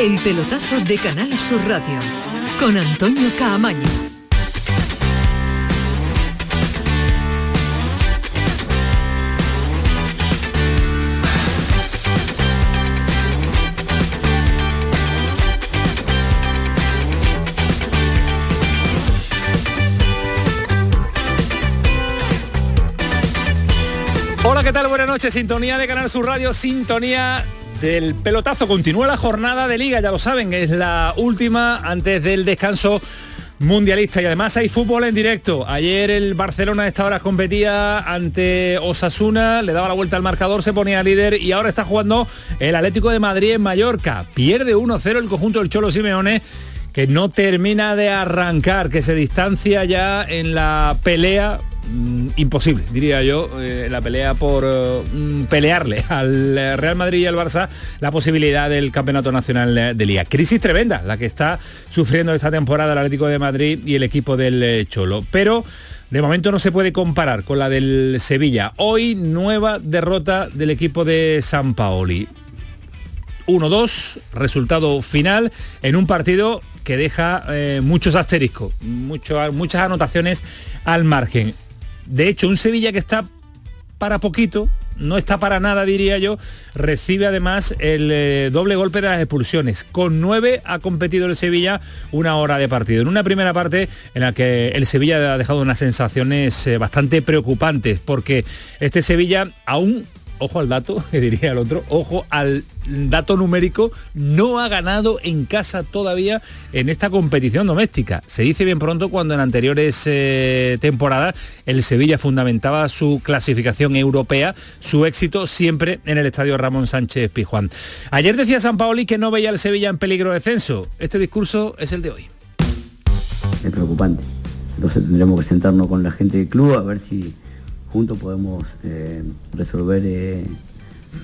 El pelotazo de Canal Sur Radio con Antonio Caamaño. Hola, ¿qué tal? Buenas noches. Sintonía de Canal Sur Radio, sintonía del pelotazo. Continúa la jornada de liga, ya lo saben, es la última antes del descanso mundialista y además hay fútbol en directo. Ayer el Barcelona a esta hora competía ante Osasuna, le daba la vuelta al marcador, se ponía líder y ahora está jugando el Atlético de Madrid en Mallorca. Pierde 1-0 el conjunto del Cholo Simeone que no termina de arrancar, que se distancia ya en la pelea mm, imposible, diría yo, eh, la pelea por eh, mm, pelearle al Real Madrid y al Barça la posibilidad del Campeonato Nacional de, de Liga. Crisis tremenda la que está sufriendo esta temporada el Atlético de Madrid y el equipo del eh, Cholo. Pero de momento no se puede comparar con la del Sevilla. Hoy nueva derrota del equipo de San Paoli. 1-2, resultado final en un partido que deja eh, muchos asteriscos, mucho- muchas anotaciones al margen. De hecho, un Sevilla que está para poquito, no está para nada, diría yo, recibe además el eh, doble golpe de las expulsiones. Con nueve ha competido el Sevilla una hora de partido. En una primera parte en la que el Sevilla ha dejado unas sensaciones eh, bastante preocupantes, porque este Sevilla aún ojo al dato, que diría el otro, ojo al dato numérico, no ha ganado en casa todavía en esta competición doméstica. Se dice bien pronto cuando en anteriores eh, temporadas el Sevilla fundamentaba su clasificación europea, su éxito siempre en el estadio Ramón Sánchez Pizjuán. Ayer decía San Paoli que no veía al Sevilla en peligro de descenso. Este discurso es el de hoy. es preocupante. Entonces tendremos que sentarnos con la gente del club a ver si juntos podemos eh, resolver eh,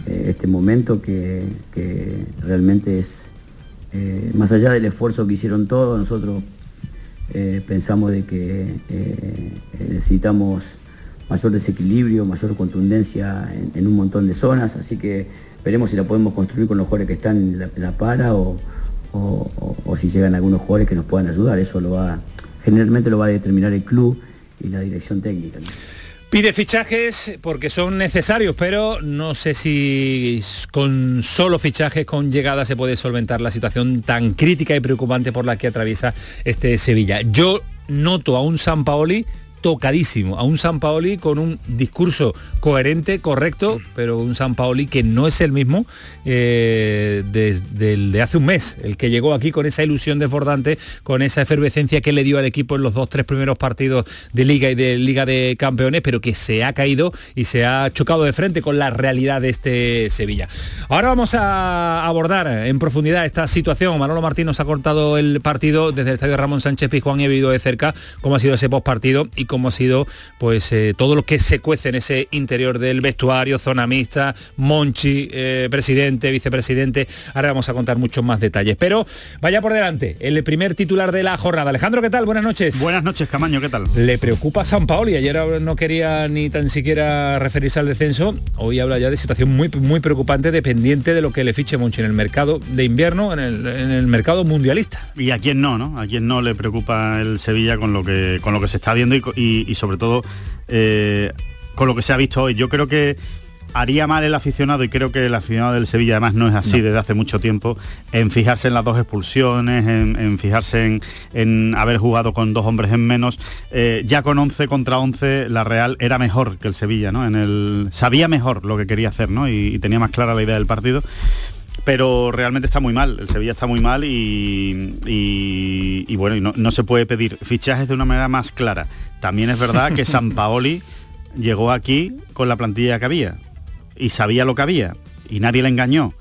este momento que, que realmente es, eh, más allá del esfuerzo que hicieron todos, nosotros eh, pensamos de que eh, eh, necesitamos mayor desequilibrio, mayor contundencia en, un montón de zonas, así que veremos si la podemos construir con los jugadores que están en la, para o, o- si llegan algunos jugadores que nos puedan ayudar. Eso lo va, generalmente lo va a determinar el club y la dirección técnica. Pide fichajes porque son necesarios, pero no sé si con solo fichajes, con llegada, se puede solventar la situación tan crítica y preocupante por la que atraviesa este Sevilla. Yo noto a un San Paoli tocadísimo, a un San Paoli con un discurso coherente, correcto, pero un San Paoli que no es el mismo eh, desde el de hace un mes, el que llegó aquí con esa ilusión desbordante, con esa efervescencia que le dio al equipo en los dos, tres primeros partidos de Liga y de Liga de Campeones, pero que se ha caído y se ha chocado de frente con la realidad de este Sevilla. Ahora vamos a abordar en profundidad esta situación. Manolo Martín nos ha cortado el partido desde el estadio Ramón Sánchez Pizjuán y he vivido de cerca cómo ha sido ese postpartido y cómo ha sido pues eh, todo lo que se cuece en ese interior del vestuario, zona mixta, Monchi, eh, presidente, vicepresidente. Ahora vamos a contar muchos más detalles. Pero vaya por delante, el primer titular de la jornada. Alejandro, ¿qué tal? Buenas noches. Buenas noches, Camaño, ¿qué tal? Le preocupa a San Paoli. Ayer no quería ni tan siquiera referirse al descenso. Hoy habla ya de situación muy, muy preocupante dependiente de lo que le fiche Monchi en el mercado de invierno, en el, en el mercado mundialista. Y a quién no, ¿no? A quién no le preocupa el Sevilla con lo que, con lo que se está viendo y, y- y sobre todo eh, con lo que se ha visto hoy. Yo creo que haría mal el aficionado, y creo que el aficionado del Sevilla además no es así desde hace mucho tiempo, en fijarse en las dos expulsiones, en, en fijarse en, en haber jugado con dos hombres en menos. Eh, ya con 11 contra 11 la Real era mejor que el Sevilla, ¿no? En el, sabía mejor lo que quería hacer, ¿no? Y, y tenía más clara la idea del partido pero realmente está muy mal, el Sevilla está muy mal y, y- y bueno, y no, no se puede pedir fichajes de una manera más clara. También es verdad que San Paoli llegó aquí con la plantilla que había y sabía lo que había y nadie le engañó.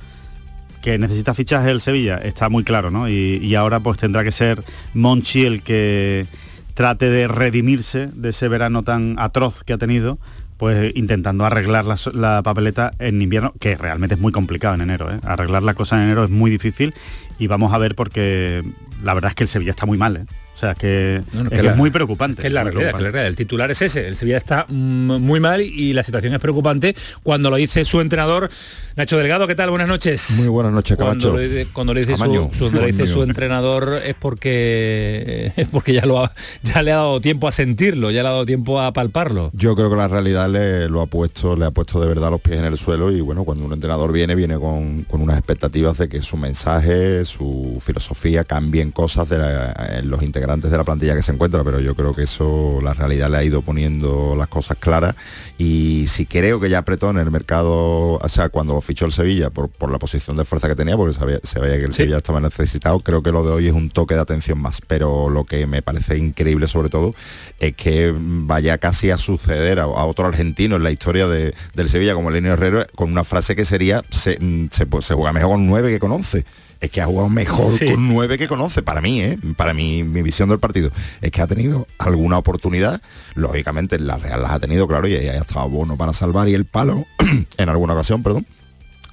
Que necesita fichajes el Sevilla, está muy claro, ¿no? Y, y ahora pues tendrá que ser Monchi el que trate de redimirse de ese verano tan atroz que ha tenido, pues intentando arreglar la, la papeleta en invierno, que realmente es muy complicado en enero. ¿eh? Arreglar la cosa en enero es muy difícil y vamos a ver porque la verdad es que el Sevilla está muy mal. ¿eh? O sea, que, es, muy preocupante. Que es la realidad, El titular es ese. El Sevilla está mm, muy mal y la situación es preocupante cuando lo dice su entrenador Nacho Delgado. ¿Qué tal? Buenas noches. Muy buenas noches, Camacho. Cuando, le dice, su, entrenador es porque es porque ya lo ya le ha dado tiempo a sentirlo, ya le ha dado tiempo a palparlo. Yo creo que la realidad le lo ha puesto, le ha puesto de verdad los pies en el suelo y bueno, cuando un entrenador viene, viene con, unas expectativas de que su mensaje, su filosofía cambien cosas de en los integrantes antes de la plantilla que se encuentra, pero yo creo que eso la realidad le ha ido poniendo las cosas claras. Y si creo que ya apretó en el mercado, o sea, cuando fichó el Sevilla por, la posición de fuerza que tenía, porque se veía que el Sevilla estaba necesitado, creo que lo de hoy es un toque de atención más, pero lo que me parece increíble sobre todo es que vaya casi a suceder a, otro argentino en la historia de, del Sevilla como Lenio Herrero con una frase que sería se, se, se juega mejor con nueve que con once es que ha jugado mejor con nueve que conoce, para mí, ¿eh? para mí, mi visión del partido, es que ha tenido alguna oportunidad, lógicamente la Real las ha tenido, claro, y ahí ha estado bueno para salvar y el palo, en alguna ocasión, perdón,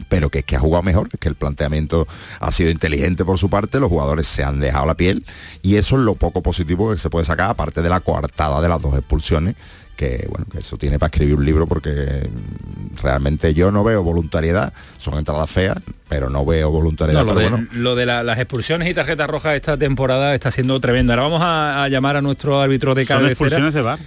pero que es que ha jugado mejor, que el planteamiento ha sido inteligente por su parte, los jugadores se han dejado la piel y eso es lo poco positivo que se puede sacar, aparte de la coartada de las dos expulsiones que bueno, que eso tiene para escribir un libro porque realmente yo no veo voluntariedad, son entradas feas, pero no veo voluntariedad. lo, de, las expulsiones y tarjetas rojas esta temporada está siendo tremendo. Ahora vamos a, llamar a nuestro árbitro de cabecera. expulsiones de bar.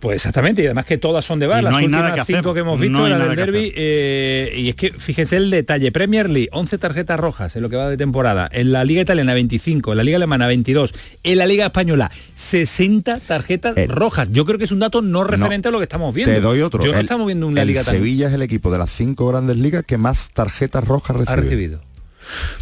Pues exactamente, y además que todas son de bar, las últimas cinco que hemos visto, la del derby, eh, y es que fíjense el detalle, Premier League, 11 tarjetas rojas en lo que va de temporada, en la Liga Italiana 25, en la Liga Alemana 22, en la Liga Española 60 tarjetas eh, rojas. Yo creo que es un dato no referente a lo que estamos viendo. Te doy otro. Yo no estamos viendo una Liga Sevilla es el equipo de las cinco grandes ligas que más tarjetas rojas Ha recibido.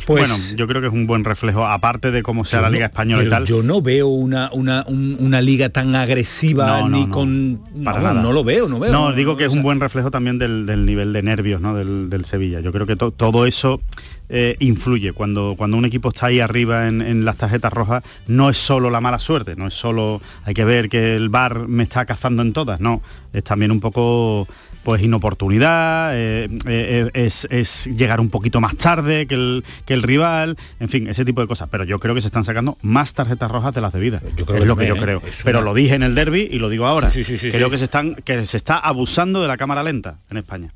Pues, bueno, yo creo que es un buen reflejo, aparte de cómo sea la Liga Española y tal. Yo no veo una, una, liga tan agresiva ni con. Para nada. No lo veo, no veo. No, digo que es un buen reflejo también del, nivel de nervios ¿no? del, Sevilla. Yo creo que todo eso. Eh, influye cuando, cuando un equipo está ahí arriba en, en, las tarjetas rojas no es solo la mala suerte no es solo hay que ver que el bar me está cazando en todas no es también un poco pues inoportunidad, eh, eh, es, llegar un poquito más tarde que el, que el rival, en fin, ese tipo de cosas. Pero yo creo que se están sacando más tarjetas rojas de las debidas. Yo creo es lo que yo creo. Pero lo dije en el derby y lo digo ahora. creo que se están que se está abusando de la cámara lenta en España.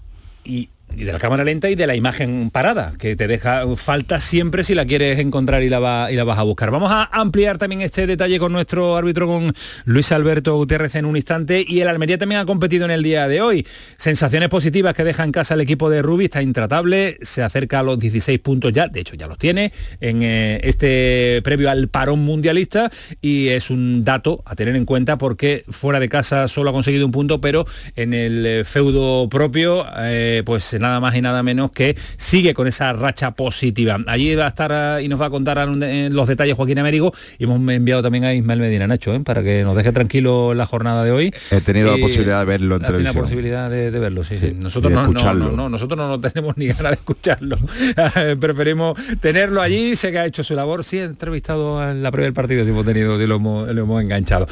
Y y de la cámara lenta y de la imagen parada, que te deja falta siempre si la quieres encontrar y la, vas a buscar. Vamos a ampliar también este detalle con nuestro árbitro, con Luis Alberto Gutiérrez en un instante. Y el Almería también ha competido en el día de hoy. Sensaciones positivas que deja en casa el equipo de Rubi, está intratable, se acerca a los 16 puntos ya, de hecho ya los tiene, en eh, este previo al parón mundialista y es un dato a tener en cuenta porque fuera de casa solo ha conseguido un punto, pero en el eh, feudo propio, eh, pues nada más y nada menos que sigue con esa racha positiva. Allí va a estar ah, y nos va a contar los detalles Joaquín Américo y hemos enviado también a Ismael Medina Nacho ¿eh? para que nos deje tranquilo la jornada de hoy. He tenido la posibilidad de verlo en televisión. la posibilidad de, verlo, sí, Nosotros no, no, nosotros no, tenemos ni ganas de escucharlo. Preferimos tenerlo allí, sé que ha hecho su labor. Sí, he entrevistado en la previa del partido, si hemos tenido, y lo hemos, lo hemos enganchado.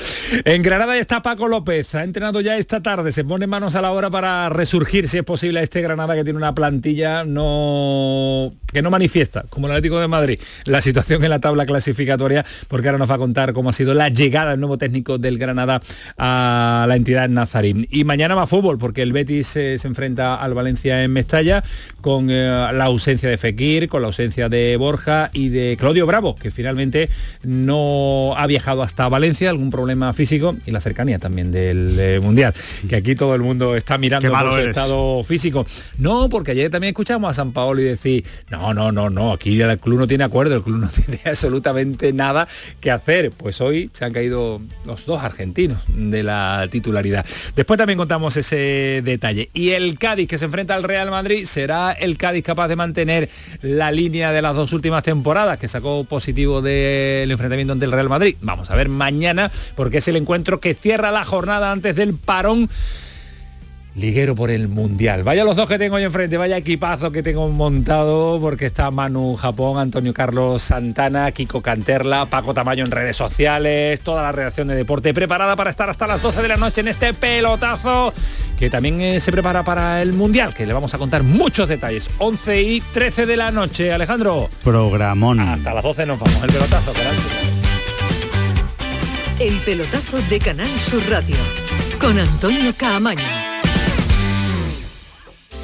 En Granada está Paco López, ha entrenado ya esta tarde, se pone manos a la obra para resurgir, si es posible, a este Granada que tiene una plantilla no que no manifiesta, como el Atlético de Madrid, la situación en la tabla clasificatoria, porque ahora nos va a contar cómo ha sido la llegada del nuevo técnico del Granada a la entidad nazarí. Y mañana va fútbol, porque el Betis eh, se enfrenta al Valencia en Mestalla, con eh, la ausencia de Fekir, con la ausencia de Borja y de Claudio Bravo, que finalmente no ha viajado hasta Valencia, algún problema físico y la cercanía también del Mundial, que aquí todo el mundo está mirando por su estado físico. No, porque ayer también escuchamos a San Paolo y decir, no, no, no, no, aquí el club no tiene acuerdo, el club no tiene absolutamente nada que hacer. Pues hoy se han caído los dos argentinos de la titularidad. Después también contamos ese detalle. Y el Cádiz que se enfrenta al Real Madrid, ¿será el Cádiz capaz de mantener la línea de las dos últimas temporadas que sacó positivo del enfrentamiento ante el Real Madrid? Vamos a ver mañana porque es el encuentro que cierra la jornada antes del parón liguero por el Mundial. Vaya los dos que tengo hoy enfrente, vaya equipazo que tengo montado, porque está Manu Japón, Antonio Carlos Santana, Kiko Canterla, Paco Tamayo en redes sociales, toda la redacción de deporte preparada para estar hasta las 12 de la noche en este pelotazo, que también eh, se prepara para el Mundial, que le vamos a contar muchos detalles. 11 y 13 de la noche, Alejandro. Programón. Hasta las 12 nos vamos, el pelotazo, El pelotazo de Canal Sur Radio con Antonio Caamaño.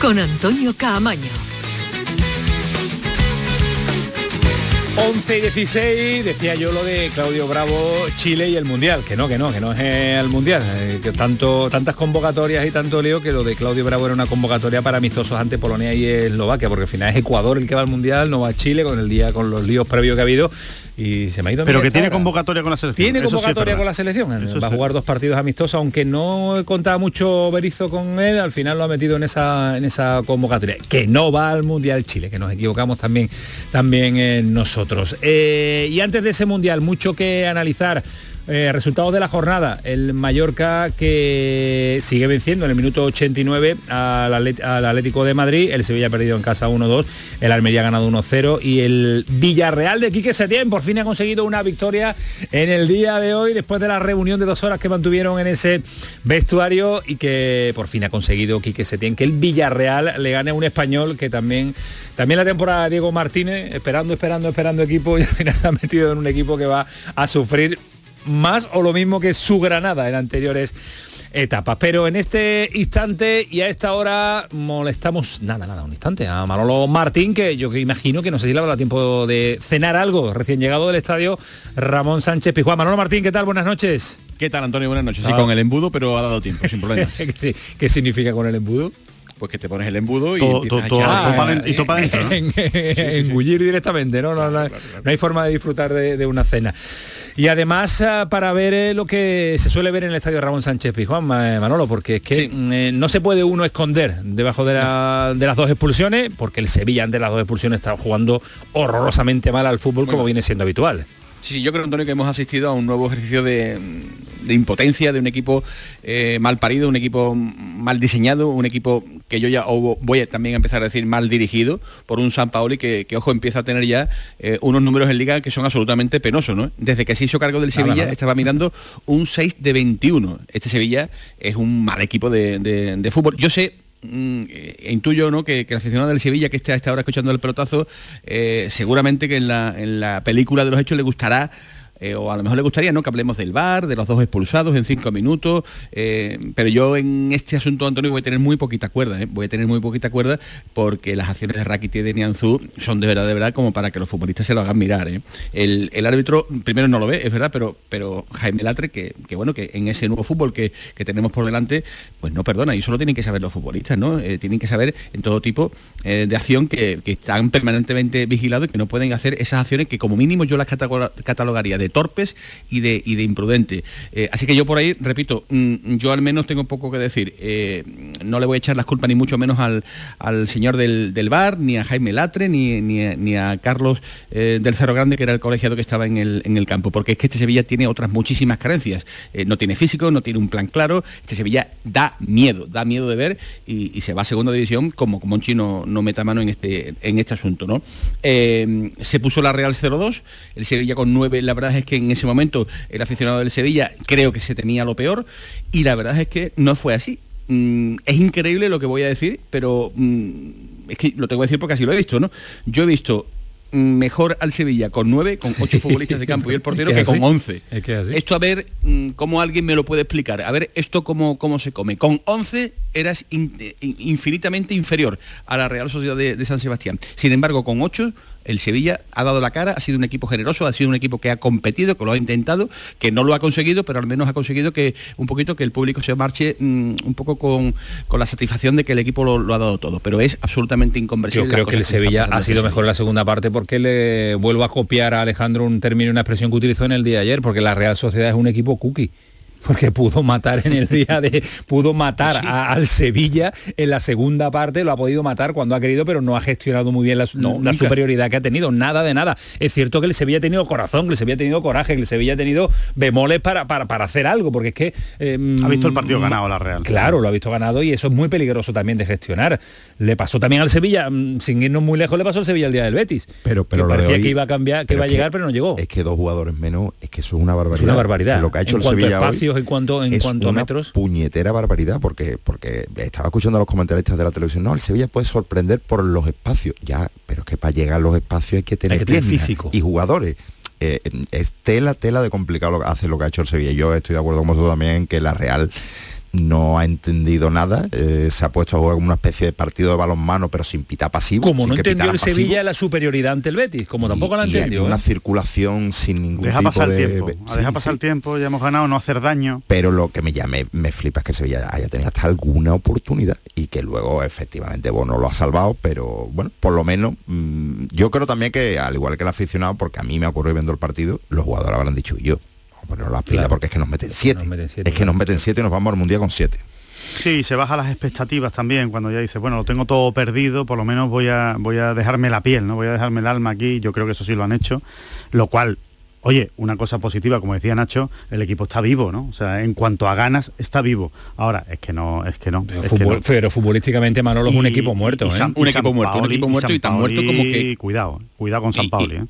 con Antonio Caamaño. 11 y 16, decía yo lo de Claudio Bravo, Chile y el Mundial, que no, que no, que no es el Mundial, eh, que tanto, tantas convocatorias y tanto lío que lo de Claudio Bravo era una convocatoria para amistosos ante Polonia y Eslovaquia, porque al final es Ecuador el que va al Mundial, no va a Chile con el día, con los líos previos que ha habido y se me ha ido pero que tiene convocatoria con la selección. Tiene convocatoria con la selección va a jugar dos partidos amistosos aunque no contaba mucho Berizo con él al final lo ha metido en esa en esa convocatoria que no va al mundial Chile que nos equivocamos también también en nosotros. Eh, y antes de ese mundial mucho que analizar eh, resultados de la jornada. El Mallorca que sigue venciendo en el minuto 89 al, Atlético de Madrid. El Sevilla ha perdido en casa 1-2. El Almería ha ganado 1-0. Y el Villarreal de Quique Setién por fin ha conseguido una victoria en el día de hoy después de la reunión de dos horas que mantuvieron en ese vestuario y que por fin ha conseguido Quique Setién que el Villarreal le gane a un español que también también la temporada de Diego Martínez esperando esperando esperando equipo y al final se ha metido en un equipo que va a sufrir más o lo mismo que su Granada en anteriores etapas. Pero en este instante y a esta hora molestamos, nada, nada, un instante, a Manolo Martín, que yo que imagino que no sé si le habrá tiempo de cenar algo, recién llegado del estadio Ramón Sánchez Pijuán. Manolo Martín, ¿qué tal? Buenas noches. ¿Qué tal, Antonio? Buenas noches. Sí, Ah. con el embudo, pero ha dado tiempo, sin problema. Sí, ¿Qué significa con el embudo? Pues que te pones el embudo y a todo pa' dentro- y todo pa' dentro, ¿no? en- engullir directamente, ¿no? No, no, no hay forma de disfrutar de, de una cena. Y además ah, para ver eh, lo que se suele ver en el estadio Ramón Sánchez Pizjuán, Ma- Manolo, porque es que mm, eh, no se puede uno esconder debajo de, la- de las dos expulsiones, porque el Sevilla ante las dos expulsiones está jugando horrorosamente mal al fútbol como viene siendo habitual. Sí, sí, yo creo, Antonio, que hemos asistido a un nuevo ejercicio de, de impotencia de un equipo eh, mal parido, un equipo mal diseñado, un equipo que yo ya voy a también a empezar a decir mal dirigido por un San Paoli que, que, ojo, empieza a tener ya eh, unos números en liga que son absolutamente penosos, ¿no? Desde que se hizo cargo del Sevilla nada. estaba mirando un 6 de 21. Este Sevilla es un mal equipo de, de- de fútbol. Yo sé mm, eh, intuyo ¿no? que, que el aficionado del Sevilla que esté a esta hora escuchando el pelotazo, eh, seguramente que en la, en la película de los hechos le gustará eh, o a lo mejor le gustaría ¿no? que hablemos del VAR, de los dos expulsados en cinco minutos, eh, pero yo en este asunto, Antonio, voy a tener muy poquita cuerda, ¿eh? voy a tener muy poquita cuerda porque las acciones de Rakiti y de Nianzú son de verdad, de verdad, como para que los futbolistas se lo hagan mirar. El, árbitro primero no lo ve, es verdad, pero, pero Jaime Latre, que, bueno, que en ese nuevo fútbol que, tenemos por delante, pues no perdona, y eso lo tienen que saber los futbolistas, ¿no? tienen que saber en todo tipo de acción que, que, están permanentemente vigilados y que no pueden hacer esas acciones que como mínimo yo las catalogaría torpes y de, de imprudentes. Eh, así que yo por ahí, repito, mm, yo al menos tengo poco que decir. Eh, no le voy a echar las culpas ni mucho menos al, señor del, bar, ni a Jaime Latre, ni, a, Carlos eh, del Cerro Grande, que era el colegiado que estaba en el, en el campo, porque es que este Sevilla tiene otras muchísimas carencias. no tiene físico, no tiene un plan claro. Este Sevilla da miedo, da miedo de ver y, se va a segunda división como, como un chino no meta mano en este, en este asunto. ¿no? se puso la Real 0-2, el Sevilla con 9, la verdad es que en ese momento el aficionado del Sevilla creo que se temía lo peor y la verdad es que no fue así. Mm, es increíble lo que voy a decir, pero mm, es que lo tengo que decir porque así lo he visto, ¿no? Yo he visto mejor al Sevilla con nueve, con ocho futbolistas de campo y el portero que, con once. Esto a ver mm, cómo alguien me lo puede explicar. A ver esto cómo, cómo se come. Con once eras infinitamente inferior a la Real Sociedad de, de San Sebastián. Sin embargo, con ocho el Sevilla ha dado la cara, ha sido un equipo generoso, ha sido un equipo que ha competido, que lo ha intentado, que no lo ha conseguido, pero al menos ha conseguido que un poquito que el público se marche mm, un poco con, la satisfacción de que el equipo lo, ha dado todo. Pero es absolutamente inconversible. Yo creo que el Sevilla ha sido mejor en la segunda parte porque le vuelvo a copiar a Alejandro un término y una expresión que utilizó en el día de ayer, porque la Real Sociedad es un equipo cookie porque pudo matar en el día de pudo matar al Sevilla en la segunda parte lo ha podido matar cuando ha querido pero no ha gestionado muy bien la, superioridad que ha tenido nada de nada. Es cierto que el Sevilla ha tenido corazón que el Sevilla ha tenido coraje que el Sevilla ha tenido bemoles para, para, para hacer algo porque es que em, ha visto el partido ganado la Real. Claro lo ha visto ganado y eso es muy peligroso también de gestionar. Le pasó también al Sevilla mm, sin irnos muy lejos le pasó al Sevilla el día del Betis pero pero parecía que iba a cambiar que iba a llegar pero no llegó. es que dos jugadores menos es que eso es una barbaridad. Una barbaridad. Lo que ha hecho el Sevilla en cuanto en cuanto a metros. puñetera barbaridad porque porque estaba escuchando a los comentaristas de la televisión no el Sevilla puede sorprender por los espacios. Ya pero es que para llegar a los espacios hay que tener, físico. y jugadores. Eh, es tela tela de complicado lo que hace lo que ha hecho el Sevilla. Yo estoy de acuerdo con vosotros también en que la Real no ha entendido nada, eh, se ha puesto a jugar como una especie de partido de balonmano, pero sin pita pasivo. Como no entendió el Sevilla la superioridad ante el Betis, como tampoco la entendió. una ¿eh? circulación sin ningún deja tipo pasar de... El tiempo. deja pasar el tiempo, ya hemos ganado, no hacer daño. Pero lo que me, llame me, flipa es que el Sevilla haya tenido hasta alguna oportunidad y que luego efectivamente bueno lo ha salvado, pero bueno, por lo menos mm, yo creo también que al igual que el aficionado, porque a mí me ocurrió viendo el partido, los jugadores habrán dicho y yo poner las pilas porque es que nos meten siete. es que nos meten siete y nos vamos al mundial con siete. Sí, se baja las expectativas también cuando ya dice, bueno, lo tengo todo perdido, por lo menos voy a, voy a dejarme la piel, ¿no? Voy a dejarme el alma aquí, yo creo que eso sí lo han hecho, lo cual Oye, una cosa positiva, como decía Nacho, el equipo está vivo, ¿no? O sea, en cuanto a ganas, está vivo. Ahora, es que no, es que no. Pero, futbolísticamente Manolo es un equipo muerto, ¿eh? un equipo muerto, un equipo muerto y tan muerto como que... Cuidado, cuidado con San Pauli, ¿eh?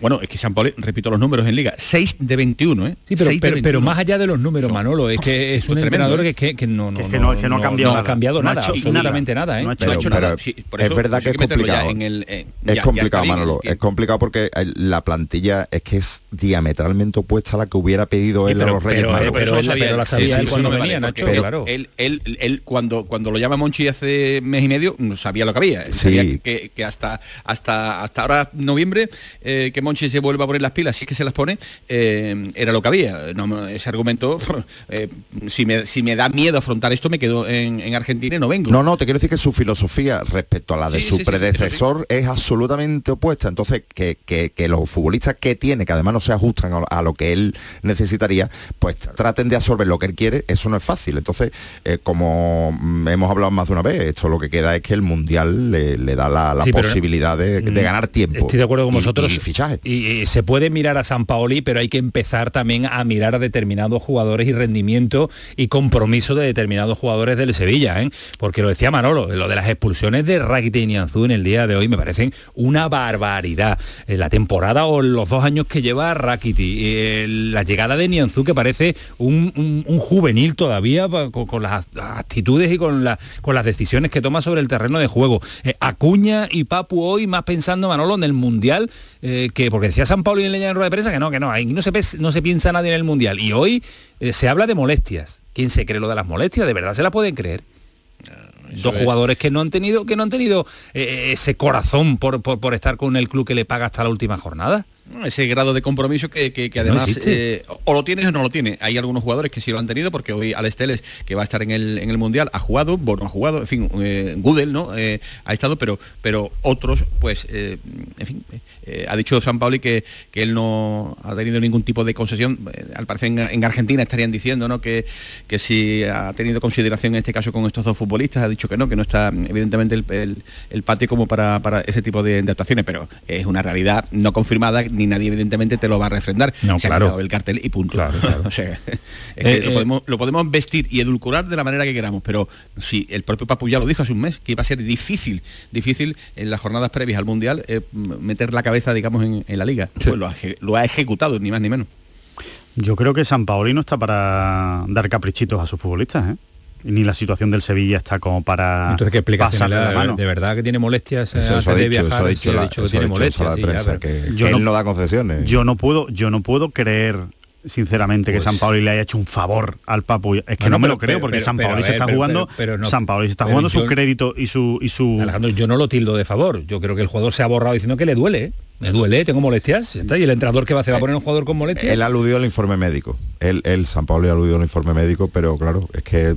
bueno, es que San Pauli, repito los números en Liga, 6 de 21, ¿eh? Sí, pero, pero, más allá de los números, Manolo, es que es un entrenador ¿eh? que, que, no, no, que no, que no, ha cambiado nada. ha cambiado nada, absolutamente nada, ¿eh? No ha hecho, nada. es verdad que es complicado. Eh, es complicado, Manolo. Es complicado porque la plantilla es que es diametralmente opuesta a la que hubiera pedido él a los Reyes pero, pero, la sabía él cuando venía, Nacho, claro. Él, él, él, cuando, cuando lo llama Monchi hace mes y medio, no sabía lo que había. que, que, hasta, hasta, hasta ahora, noviembre, eh, que Monchi se vuelva a poner las pilas, si es que se las pone, eh, era lo que había. ese argumento, eh, si, me, si me da miedo afrontar esto, me quedo en, Argentina y no vengo. No, no, te quiero decir que su filosofía respecto a la de su predecesor es absolutamente opuesta. Entonces, que, que, los futbolistas que tiene, que además no se ajustan a, lo que él necesitaría, pues traten de absorber lo que él quiere, eso no es fácil. Entonces, eh, como hemos hablado más de una vez, esto lo que queda es que el Mundial le, da la, posibilidad de, mm, ganar tiempo. Estoy de acuerdo con vosotros. Y, y, se puede mirar a San Paoli, pero hay que empezar también a mirar a determinados jugadores y rendimiento y compromiso de determinados jugadores del Sevilla, ¿eh? porque lo decía Manolo, lo de las expulsiones de Rakitic y Nianzú en el día de hoy me parecen una barbaridad. En la temporada o los dos años que lleva Rakiti, eh, la llegada de Nianzú que parece un, un- un juvenil todavía con, con las actitudes y con, la- con las decisiones que toma sobre el terreno de juego. Eh, Acuña y Papu hoy más pensando Manolo en el Mundial, eh, que porque decía San Pablo y en Leña en rueda de prensa que no, que no, ahí no se, pes- no se piensa nadie en el Mundial. Y hoy se habla de molestias. ¿Quién se cree lo de las molestias? ¿De verdad se la pueden creer? Dos es. jugadores que no han tenido que no han tenido eh, ese corazón por, por, por estar con el club que le paga hasta la última jornada. Ese grado de compromiso que, que- además eh, o lo tienes o no lo tienes. Hay algunos jugadores que sí lo han tenido porque hoy Alex Teles, que va a estar en el, en el Mundial, ha jugado, Bono ha jugado, en fin, eh, Gudel ¿no? Eh, ha estado, pero, pero otros, pues, eh, en fin, ha dicho San Pauli que, que él no ha tenido ningún tipo de concesión. Al parecer en, en Argentina estarían diciendo ¿no? que, que si ha tenido consideración en este caso con estos dos futbolistas, ha dicho que no, que no está evidentemente el, el- el patio como para, para ese tipo de, de actuaciones, pero es una realidad no confirmada, ni nadie evidentemente te lo va a refrendar. No, Se ha claro. quitado el cartel y punto. o sea, es Eh, que eh. lo, podemos, lo podemos vestir y edulcorar de la manera que queramos, pero si el propio Papu ya lo dijo hace un mes, que iba a ser difícil, difícil en las jornadas previas al Mundial eh, meter la cabeza, digamos, en, en la liga. Pues lo ha, lo ha ejecutado, ni más ni menos. Yo creo que San Paoli no está para dar caprichitos a sus futbolistas, ¿eh? Ni la situación del Sevilla está como para Entonces, ¿qué explicación la mano. ¿De verdad que tiene molestias? eh, Eso, eso ha antes de dicho, eso viajar? ha Sí, dicho, ha la- dicho que eso ha tiene dicho en molestias. sala de sí, ya, prensa, pero- que, Yo que no- él no da concesiones. Yo no puedo, yo no puedo creer sinceramente que Pues- San Paoli le haya hecho un favor al Papu. Es que no, me pero- lo creo pero- porque pero- San Paoli se está pero- jugando, pero- pero no- San Paoli se está jugando su yo- crédito y su y su Alejandro, yo no lo tildo de favor. Yo creo que el jugador se ha borrado diciendo que le duele. ¿Eh? Me duele, tengo molestias. está. Y el entrenador que va a hacer va a poner un jugador con molestias. Él aludió al informe médico. Él, él San Pablo aludió al informe médico, pero claro, es que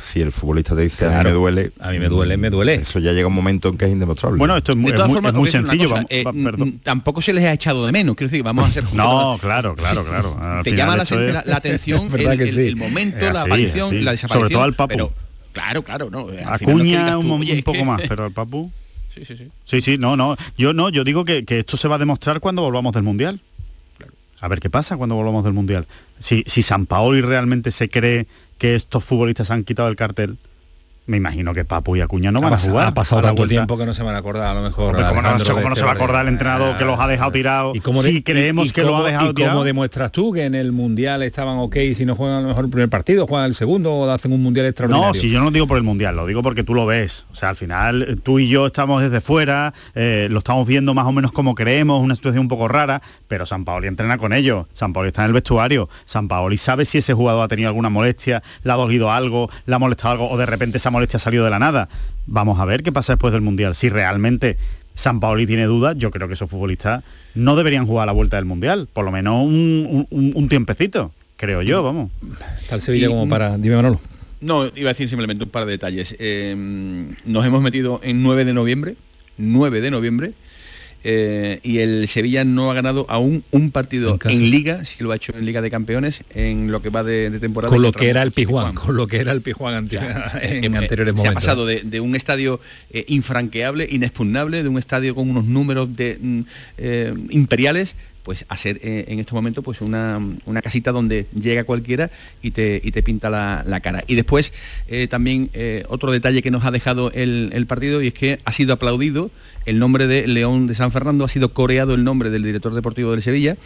si el futbolista te dice a mí me duele, A mí me duele, me duele. Eso ya llega un momento en que es indemostrable. Bueno, esto es muy, De es es sencillo. cosa, vamos- eh, mm, mm, tampoco se les ha echado de menos. Quiero decir, vamos a ser. No, claro, claro, claro. Al te final llama la, esto es- la- la atención el, que el- sí. el momento, Es la aparición, así. la Sobre desaparición. todo al Papu. Pero, claro, claro, no. al Acuña un, tú, un "Oye, es poco que-". más, pero el Papu... Sí, sí, sí. Sí, sí, no, no. Yo no, yo digo que, que esto se va a demostrar cuando volvamos del Mundial. A ver qué pasa cuando volvamos del Mundial. Si, si San Paoli realmente se cree que estos futbolistas han quitado el cartel, me imagino que Papu y Acuña no ha, van a jugar. ha pasado tanto vuelta. tiempo que no se van a acordar a lo mejor. Hombre, ¿cómo no, cómo se va a acordar el entrenador que los ha dejado tirados? ¿Y cómo si de- creemos y- y que lo cómo- ha dejado ¿Y tirado? cómo demuestras tú que en el Mundial estaban ok si no juegan a lo mejor el primer partido, juegan el segundo o hacen un Mundial extraordinario? No, si yo no lo digo por el Mundial, lo digo porque tú lo ves. O sea, al final eh, tú y yo estamos desde fuera, eh, lo estamos viendo más o menos como creemos, una situación un poco rara, pero San Paoli entrena con ellos. San Paoli está en el vestuario. San Paoli sabe si ese jugador ha tenido alguna molestia, le ha dolido algo, le ha molestado algo o de repente esa molestia ha salido de la nada. Vamos a ver qué pasa después del Mundial. Si realmente San Paoli tiene dudas, yo creo que esos futbolistas no deberían jugar a la vuelta del Mundial. Por lo menos un, un- un tiempecito, creo yo, vamos. Está el Sevilla Y- como para... Dime Manolo. No, iba a decir simplemente un par de detalles. Eh, nos hemos metido en 9 de noviembre, 9 de noviembre, eh, y el Sevilla no ha ganado aún un partido En. Liga, sí lo ha hecho en Liga de Campeones, en lo que va de, de temporada. Con lo que era el Pijuán, con lo que era el Pijuán en Eh, anteriores se momentos. ha pasado de, de un estadio eh, infranqueable, inexpugnable, de un estadio con unos números de, mm, eh, imperiales, pues a ser eh, en estos momentos pues una, una casita donde llega cualquiera y te, y te pinta la, la cara. Y después eh, también eh, otro detalle que nos ha dejado el, el partido y es que ha sido aplaudido el nombre de León de San Fernando, ha sido coreado el nombre del director deportivo del Sevilla.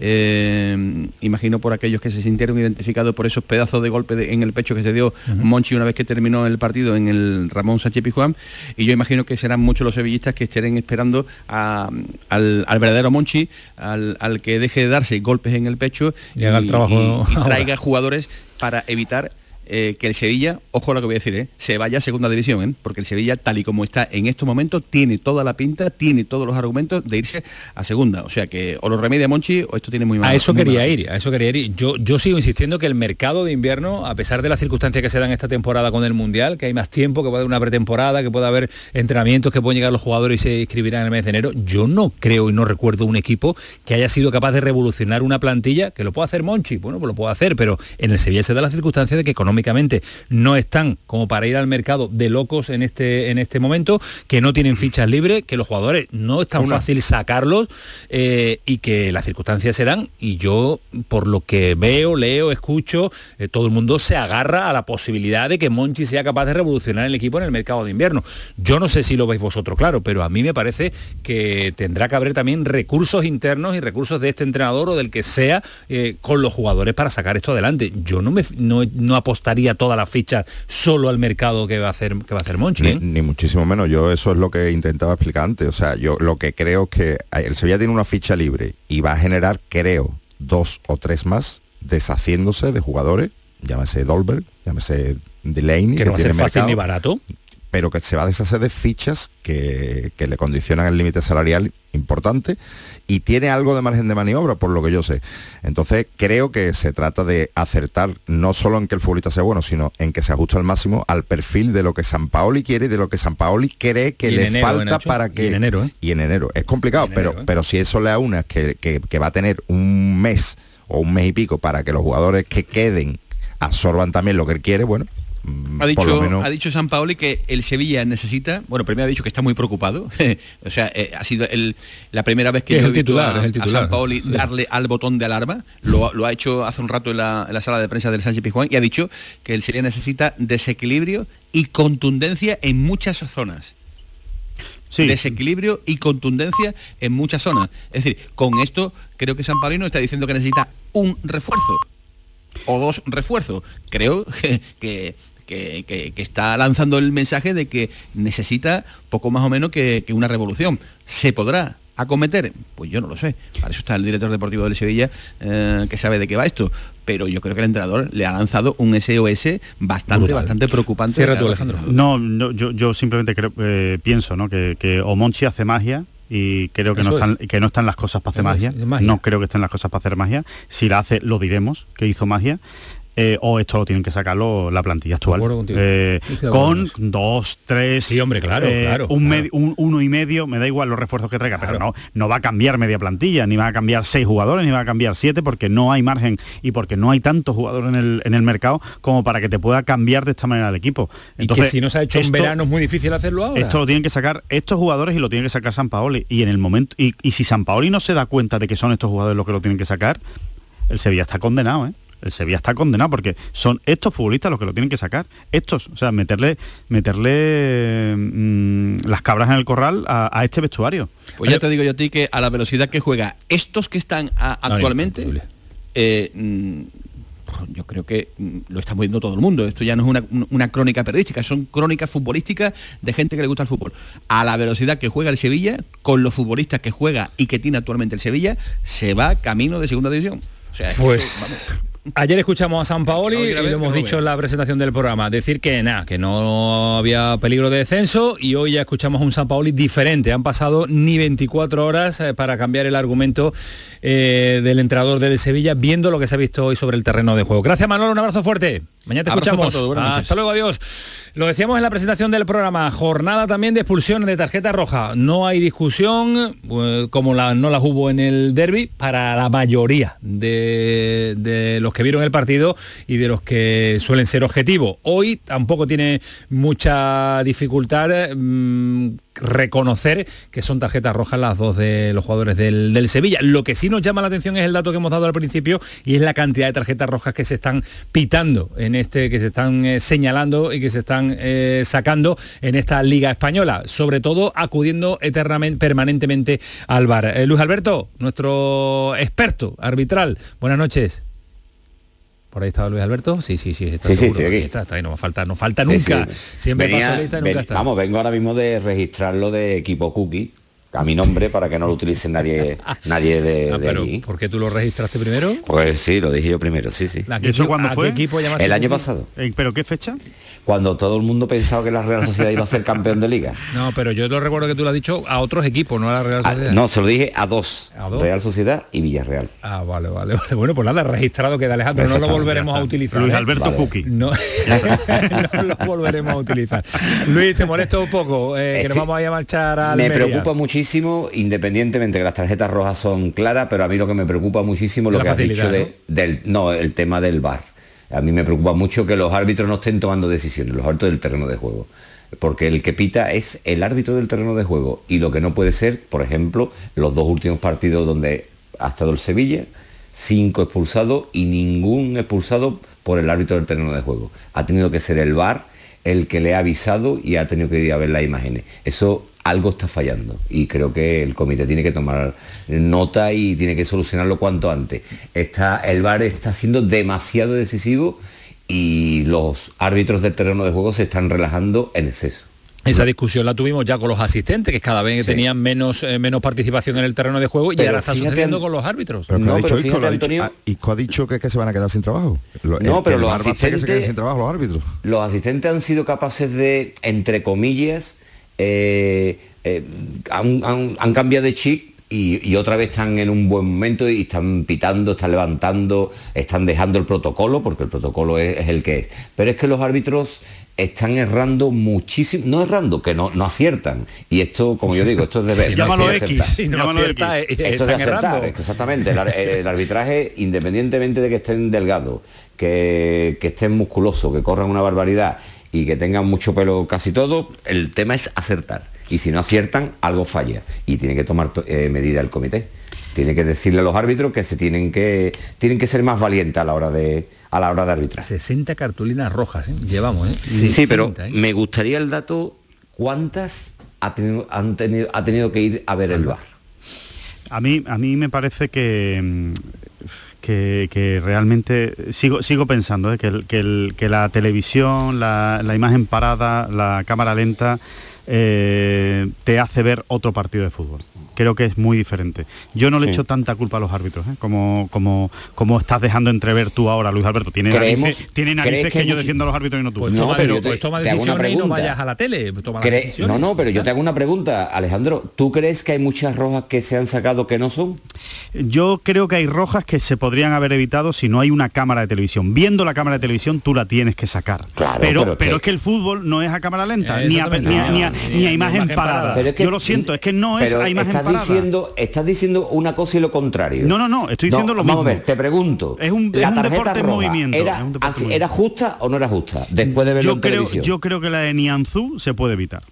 Eh, imagino por aquellos que se sintieron identificados por esos pedazos de golpe de- en el pecho que se dio Monchi una vez que terminó el partido en el Ramón Sánchez Pizjuán y yo imagino que serán muchos los sevillistas que estén esperando a- al, al verdadero Monchi, al, al que deje de darse golpes en el pecho Y haga el trabajo y- traiga jugadores para evitar eh, que el Sevilla, ojo a lo que voy a decir, eh, se vaya a segunda división, eh, porque el Sevilla, tal y como está en estos momentos, tiene toda la pinta, tiene todos los argumentos de irse a segunda. O sea que o lo remedia Monchi o esto tiene muy mal. A eso quería ir, a eso quería ir. Yo, yo sigo insistiendo que el mercado de invierno, a pesar de las circunstancias que se dan esta temporada con el Mundial, que hay más tiempo, que puede haber una pretemporada, que puede haber entrenamientos, que pueden llegar los jugadores y se inscribirán en el mes de enero, yo no creo y no recuerdo un equipo que haya sido capaz de revolucionar una plantilla, que lo puede hacer Monchi, bueno, pues lo puede hacer, pero en el Sevilla se da la circunstancia de que económicamente económicamente no están como para ir al mercado de locos en este, en este momento, que no tienen fichas libres, que los jugadores no es tan fácil sacarlos eh, y que las circunstancias se dan y yo por lo que veo, leo, escucho, eh, todo el mundo se agarra a la posibilidad de que Monchi sea capaz de revolucionar el equipo en el mercado de invierno. Yo no sé si lo veis vosotros claro, pero a mí me parece que tendrá que haber también recursos internos y recursos de este entrenador o del que sea eh, con los jugadores para sacar esto adelante. Yo no me no, apostaría todas las fichas solo al mercado que va a hacer que va a hacer Monchi. Ni, ni, muchísimo menos. Yo eso es lo que intentaba explicar antes. O sea, yo lo que creo es que el Sevilla tiene una ficha libre y va a generar, creo, dos o tres más deshaciéndose de jugadores, llámese Dolberg, llámese Delaney, que, no va a ser fácil ni barato pero que se va a deshacer de fichas que, le condicionan el límite salarial importante y tiene algo de margen de maniobra, por lo que yo sé. Entonces creo que se trata de acertar no solo en que el futbolista sea bueno, sino en que se ajuste al máximo al perfil de lo que San Paoli quiere y de lo que San Paoli cree que le falta para que... Y en enero, ¿eh? Y en enero. Es complicado, pero, ¿eh? pero si eso le aúna que, que, que va a tener un mes o un mes y pico para que los jugadores que queden absorban también lo que él quiere, bueno, ha dicho, ha dicho San Paoli que el Sevilla necesita, bueno, primero ha dicho que está muy preocupado, o sea, eh, ha sido la primera vez que yo he visto a, San Paoli darle al botón de alarma, lo, ha hecho hace un rato en la, sala de prensa del Sánchez Pizjuán y ha dicho que el Sevilla necesita desequilibrio y contundencia en muchas zonas. Desequilibrio y contundencia en muchas zonas. Es decir, con esto creo que San Paoli no está diciendo que necesita un refuerzo o dos refuerzos. Creo que, que, está lanzando el mensaje de que necesita poco más o menos que, una revolución. ¿Se podrá acometer? Pues yo no lo sé. Para eso está el director deportivo del Sevilla, eh, que sabe de qué va esto. Pero yo creo que el entrenador le ha lanzado un SOS bastante, bastante preocupante. Cierra tú, Alejandro. No, yo, simplemente creo, eh, pienso ¿no? que, que Omonchi hace magia y creo que no, están, que no están las cosas para hacer magia. No creo que estén las cosas para hacer magia. Si la hace, lo diremos, que hizo magia. Eh, o esto lo tienen que sacarlo la plantilla actual. Eh, con dos, tres, sí, hombre, claro, eh, claro, un, uno y medio, me da igual los refuerzos que traiga, pero no, no va a cambiar media plantilla, ni va a cambiar seis jugadores, ni va a cambiar siete, porque no hay margen y porque no hay tantos jugadores en el, en el mercado como para que te pueda cambiar de esta manera el equipo. Entonces, y que si no se ha hecho en verano es muy difícil hacerlo ahora. Esto lo tienen que sacar estos jugadores y lo tienen que sacar San Paoli. Y en el momento, y, y si San Paoli no se da cuenta de que son estos jugadores los que lo tienen que sacar, el Sevilla está condenado, ¿eh? El Sevilla está condenado porque son estos futbolistas los que lo tienen que sacar. Estos, o sea, meterle, meterle mm, las cabras en el corral a, este vestuario. Pues ya te digo yo a ti que a la velocidad que juega estos que están actualmente, eh, mm, yo creo que mm, lo estamos viendo todo el mundo. Esto ya no es una, crónica periodística, son crónicas futbolísticas de gente que le gusta el fútbol. A la velocidad que juega el Sevilla, con los futbolistas que juega y que tiene actualmente el Sevilla, se va camino de segunda división. O sea, pues Ayer escuchamos a San Paoli y lo hemos dicho en la presentación del programa, decir que nada, que no había peligro de descenso y hoy ya escuchamos a un San Paoli diferente. Han pasado ni 24 horas eh, para cambiar el argumento eh, del entrenador del Sevilla, viendo lo que se ha visto hoy sobre el terreno de juego. Gracias Manolo, un abrazo fuerte. Mañana te escuchamos. Hasta luego, adiós. Lo decíamos en la presentación del programa, jornada también de expulsión de tarjeta roja. No hay discusión, eh, como no las hubo en el derby, para la mayoría de, los que vieron el partido y de los que suelen ser objetivos. Hoy tampoco tiene mucha dificultad. Mm, reconocer que son tarjetas rojas las dos de los jugadores del, Sevilla. Lo que sí nos llama la atención es el dato que hemos dado al principio y es la cantidad de tarjetas rojas que se están pitando en este, que se están eh, señalando y que se están eh, sacando en esta liga española, sobre todo acudiendo eternamente, permanentemente al bar. Eh, Luis Alberto, nuestro experto arbitral, buenas noches. Por ahí estaba Luis Alberto. Sí, sí, sí. Está sí, sí, aquí. Está, está ahí, no va a faltar, no falta nunca. Siempre pasa lista y nunca está. Vamos, vengo ahora mismo de registrarlo de equipo cookie a mi nombre para que no lo utilice nadie nadie de, ah, pero, allí. ¿Por qué tú lo registraste primero? Pues sí, lo dije yo primero, sí, sí. ¿Eso cuándo fue? Equipo el año pasado. ¿Pero qué fecha? cuando todo el mundo pensaba que la Real Sociedad iba a ser campeón de liga. No, pero yo lo recuerdo que tú lo has dicho a otros equipos, no a la Real ah, Sociedad. no, se lo dije a dos, Real Sociedad y Villarreal. Ah, vale, vale, vale. Bueno, pues nada, registrado queda Alejandro, no lo volveremos a utilizar. Luis ¿eh? Alberto Puki. No, no, lo volveremos a utilizar. Luis, te molesto un poco, eh, que nos vamos a, ir a marchar a Me preocupa muchísimo, independientemente que las tarjetas rojas son claras, pero a mí lo que me preocupa muchísimo lo que has dicho de, del no, el tema del bar A mí me preocupa mucho que los árbitros no estén tomando decisiones, los árbitros del terreno de juego. Porque el que pita es el árbitro del terreno de juego. Y lo que no puede ser, por ejemplo, los dos últimos partidos donde ha estado el Sevilla, cinco expulsados y ningún expulsado por el árbitro del terreno de juego. Ha tenido que ser el VAR el que le ha avisado y ha tenido que ir a ver las imágenes. Eso algo está fallando y creo que el comité tiene que tomar nota y tiene que solucionarlo cuanto antes. Está, el VAR está siendo demasiado decisivo y los árbitros del terreno de juego se están relajando en exceso. Esa discusión la tuvimos ya con los asistentes, que cada vez tenían menos, eh, menos participación en el terreno de juego y Pero ahora está sucediendo con los árbitros. Pero, No, ha dicho pero Isco, lo ha fíjate, dicho- Antonio- ah, Isco ha dicho que, que se van a quedar sin trabajo. Lo- No, el- pero el los que se asistentes- sin trabajo los árbitros. Los asistentes han sido capaces de, entre comillas, eh, eh, han, han- han cambiado de chip y, y otra vez están en un buen momento y están pitando, están levantando, están dejando el protocolo, porque el protocolo es, es el que es. Pero es que los árbitros están errando muchísimo, no errando, que no, no aciertan. Y esto, como yo digo, esto es de ver. No X, si no Llámalo acierta, X. Esto es de acertar, exactamente. El arbitraje, independientemente de que estén delgados, que, que estén musculosos, que corran una barbaridad y que tengan mucho pelo casi todo, el tema es acertar. Y si no aciertan, algo falla. Y tiene que tomar to- eh, medida el comité. Tiene que decirle a los árbitros que se tienen que tienen que ser más valientes a la hora de a la hora de arbitrar. 60 cartulinas rojas, ¿eh? llevamos, ¿eh? Sí, pero 60, ¿eh? me gustaría el dato cuántas ha tenido, han tenido, ha tenido que ir a ver el bar. A mí, a mí me parece que, mm, que, realmente sigo, sigo pensando ¿eh? que, que la televisión, la, la imagen parada, la cámara lenta, eh, te hace ver otro partido de fútbol. Creo que es muy diferente. Yo no le Sí. echo tanta culpa a los árbitros, ¿eh? como, como, como estás dejando entrever tú ahora, Luis Alberto. Tiene narices, tiene ¿crees narices que yo defiendo a los árbitros y no tú. Pues No, toma, pero yo te- pues toma te hago una decisiones y no pregunta. vayas a la tele. Toma las no, no, pero yo te hago una pregunta, Alejandro. ¿Tú crees que hay muchas rojas que se han sacado que no son? Yo creo que hay rojas que se podrían haber evitado si no hay una cámara de televisión. Viendo la cámara de televisión, tú la tienes que sacar. Claro, pero, pero pero, es es que el fútbol no es a cámara lenta, Eh, ni, a, ni a- ni a- No, ni a ni a imagen imagen parada. parada. Pero es que- Yo lo siento, es que no es a imagen estás parada. diciendo, estás diciendo una cosa y lo contrario. No, no, no, estoy diciendo lo vamos mismo. a ver, te pregunto. Es un- es ¿La un tarjeta deporte en roja movimiento, Era, es un deporte en así- movimiento. ¿Era justa o no era justa? Después de verlo yo en creo, televisión. yo creo que la de Nianzú se puede evitar.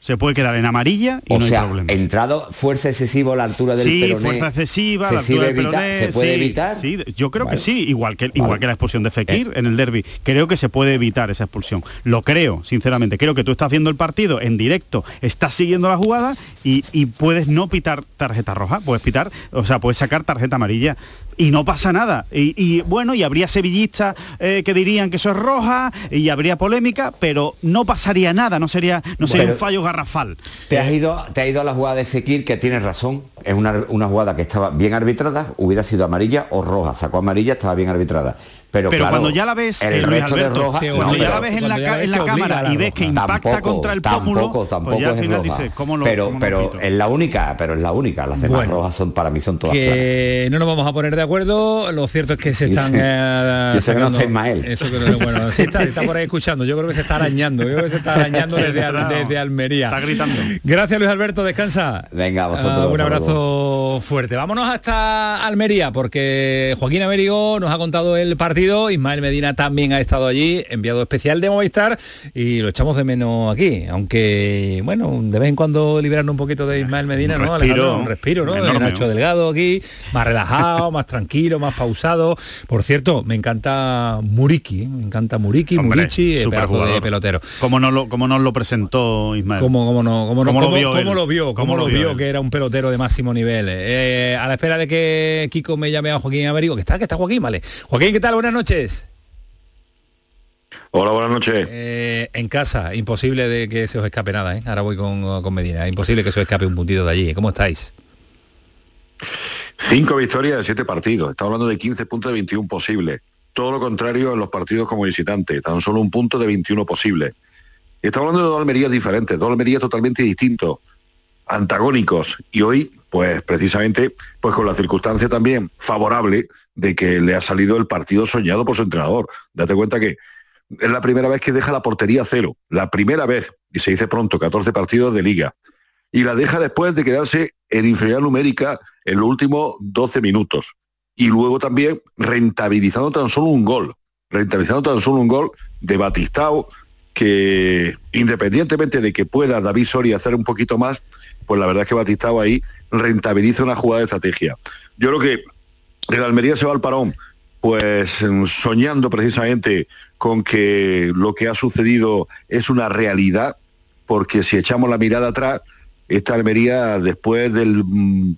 Se puede quedar en amarilla y o no sea, hay problema. entrado fuerza excesiva a la altura del sí, peroné. fuerza excesiva, ¿se, la altura del peroné, ¿Se puede sí, evitar? Sí, yo creo Vale. que sí, igual que igual Vale. que la expulsión de Fekir en el derby. Creo que se puede evitar esa expulsión. Lo creo, sinceramente. Creo que tú estás viendo el partido en directo, estás siguiendo la jugada y, y puedes no pitar tarjeta roja, puedes pitar, o sea, puedes sacar tarjeta amarilla. Y no pasa nada. Y, y, bueno, y habría sevillistas eh, que dirían que eso es roja y habría polémica, pero no pasaría nada, no sería, no sería Pero- un fallo garrafal. Te has, ido, te has ido a la jugada de Fekir, que tienes razón. Es una, una jugada que estaba bien arbitrada, hubiera sido amarilla o roja. Sacó amarilla, estaba bien arbitrada. Pero, Pero claro, cuando ya la ves, el resto de Alberto, roja, ya la ves en la, ya ca- en cámara la y ves que impacta tampoco, contra el pómulo, tampoco, pues tampoco ya al es final roja. dices, ¿cómo lo, pero cómo pero es la única, pero es la única. Las demás Bueno. rojas son para mí son todas claras. que no nos vamos a poner de acuerdo lo cierto es que se están eh, y ese que no está Ismael. eso que no- bueno sí está, está por ahí escuchando yo creo que se está arañando yo creo que se está arañando desde, Al- desde Almería Está gritando. gracias Luis Alberto descansa Venga, vosotros, Ah, un abrazo fuerte vámonos hasta Almería porque Joaquín Américo nos ha contado el partido Ismael Medina también ha estado allí enviado especial de Movistar y lo echamos de menos aquí aunque bueno de vez en cuando liberarnos un poquito de Ismael Medina Un no respiro, un respiro no enorme, Nacho ¿no? Delgado aquí más relajado más tranquilo más pausado por cierto me encanta Muriki ¿eh? me encanta Muriki Hombre, Murici eh, pedazo de pelotero ¿Cómo, no lo, ¿Cómo nos lo presentó Ismael? ¿Cómo, cómo no, cómo no, ¿Cómo lo cómo- vio cómo él? lo vio? ¿Cómo, lo vio, él? que era un pelotero de máximo nivel? Eh, a la espera de que Kiko me llame a Joaquín Américo, que está, que está Joaquín, vale. Joaquín, ¿qué tal? Buenas noches. Hola, buenas noches. Eh, en casa, imposible de que se os escape nada, ¿eh? Ahora voy con, con Medina, imposible que se os escape un puntito de allí. ¿Cómo estáis? Cinco victorias de siete partidos. Estamos hablando de 15 puntos de 21 posibles. Todo lo contrario en los partidos como visitante. Tan solo un punto de 21 posibles. Y estamos hablando de dos Almerías diferentes, dos Almerías totalmente distintos, antagónicos. Y hoy, pues precisamente, pues con la circunstancia también favorable de que le ha salido el partido soñado por su entrenador. Date cuenta que es la primera vez que deja la portería cero. La primera vez, y se dice pronto, 14 partidos de liga. Y la deja después de quedarse en inferioridad numérica en los últimos 12 minutos. Y luego también rentabilizando tan solo un gol. rentabilizando tan solo un gol de Batistao, que independientemente de que pueda David Soria hacer un poquito más, pues la verdad es que Batistao ahí rentabiliza una jugada de estrategia. Yo creo que el Almería se va al parón, pues soñando precisamente con que lo que ha sucedido es una realidad, porque si echamos la mirada atrás, esta Almería después mm,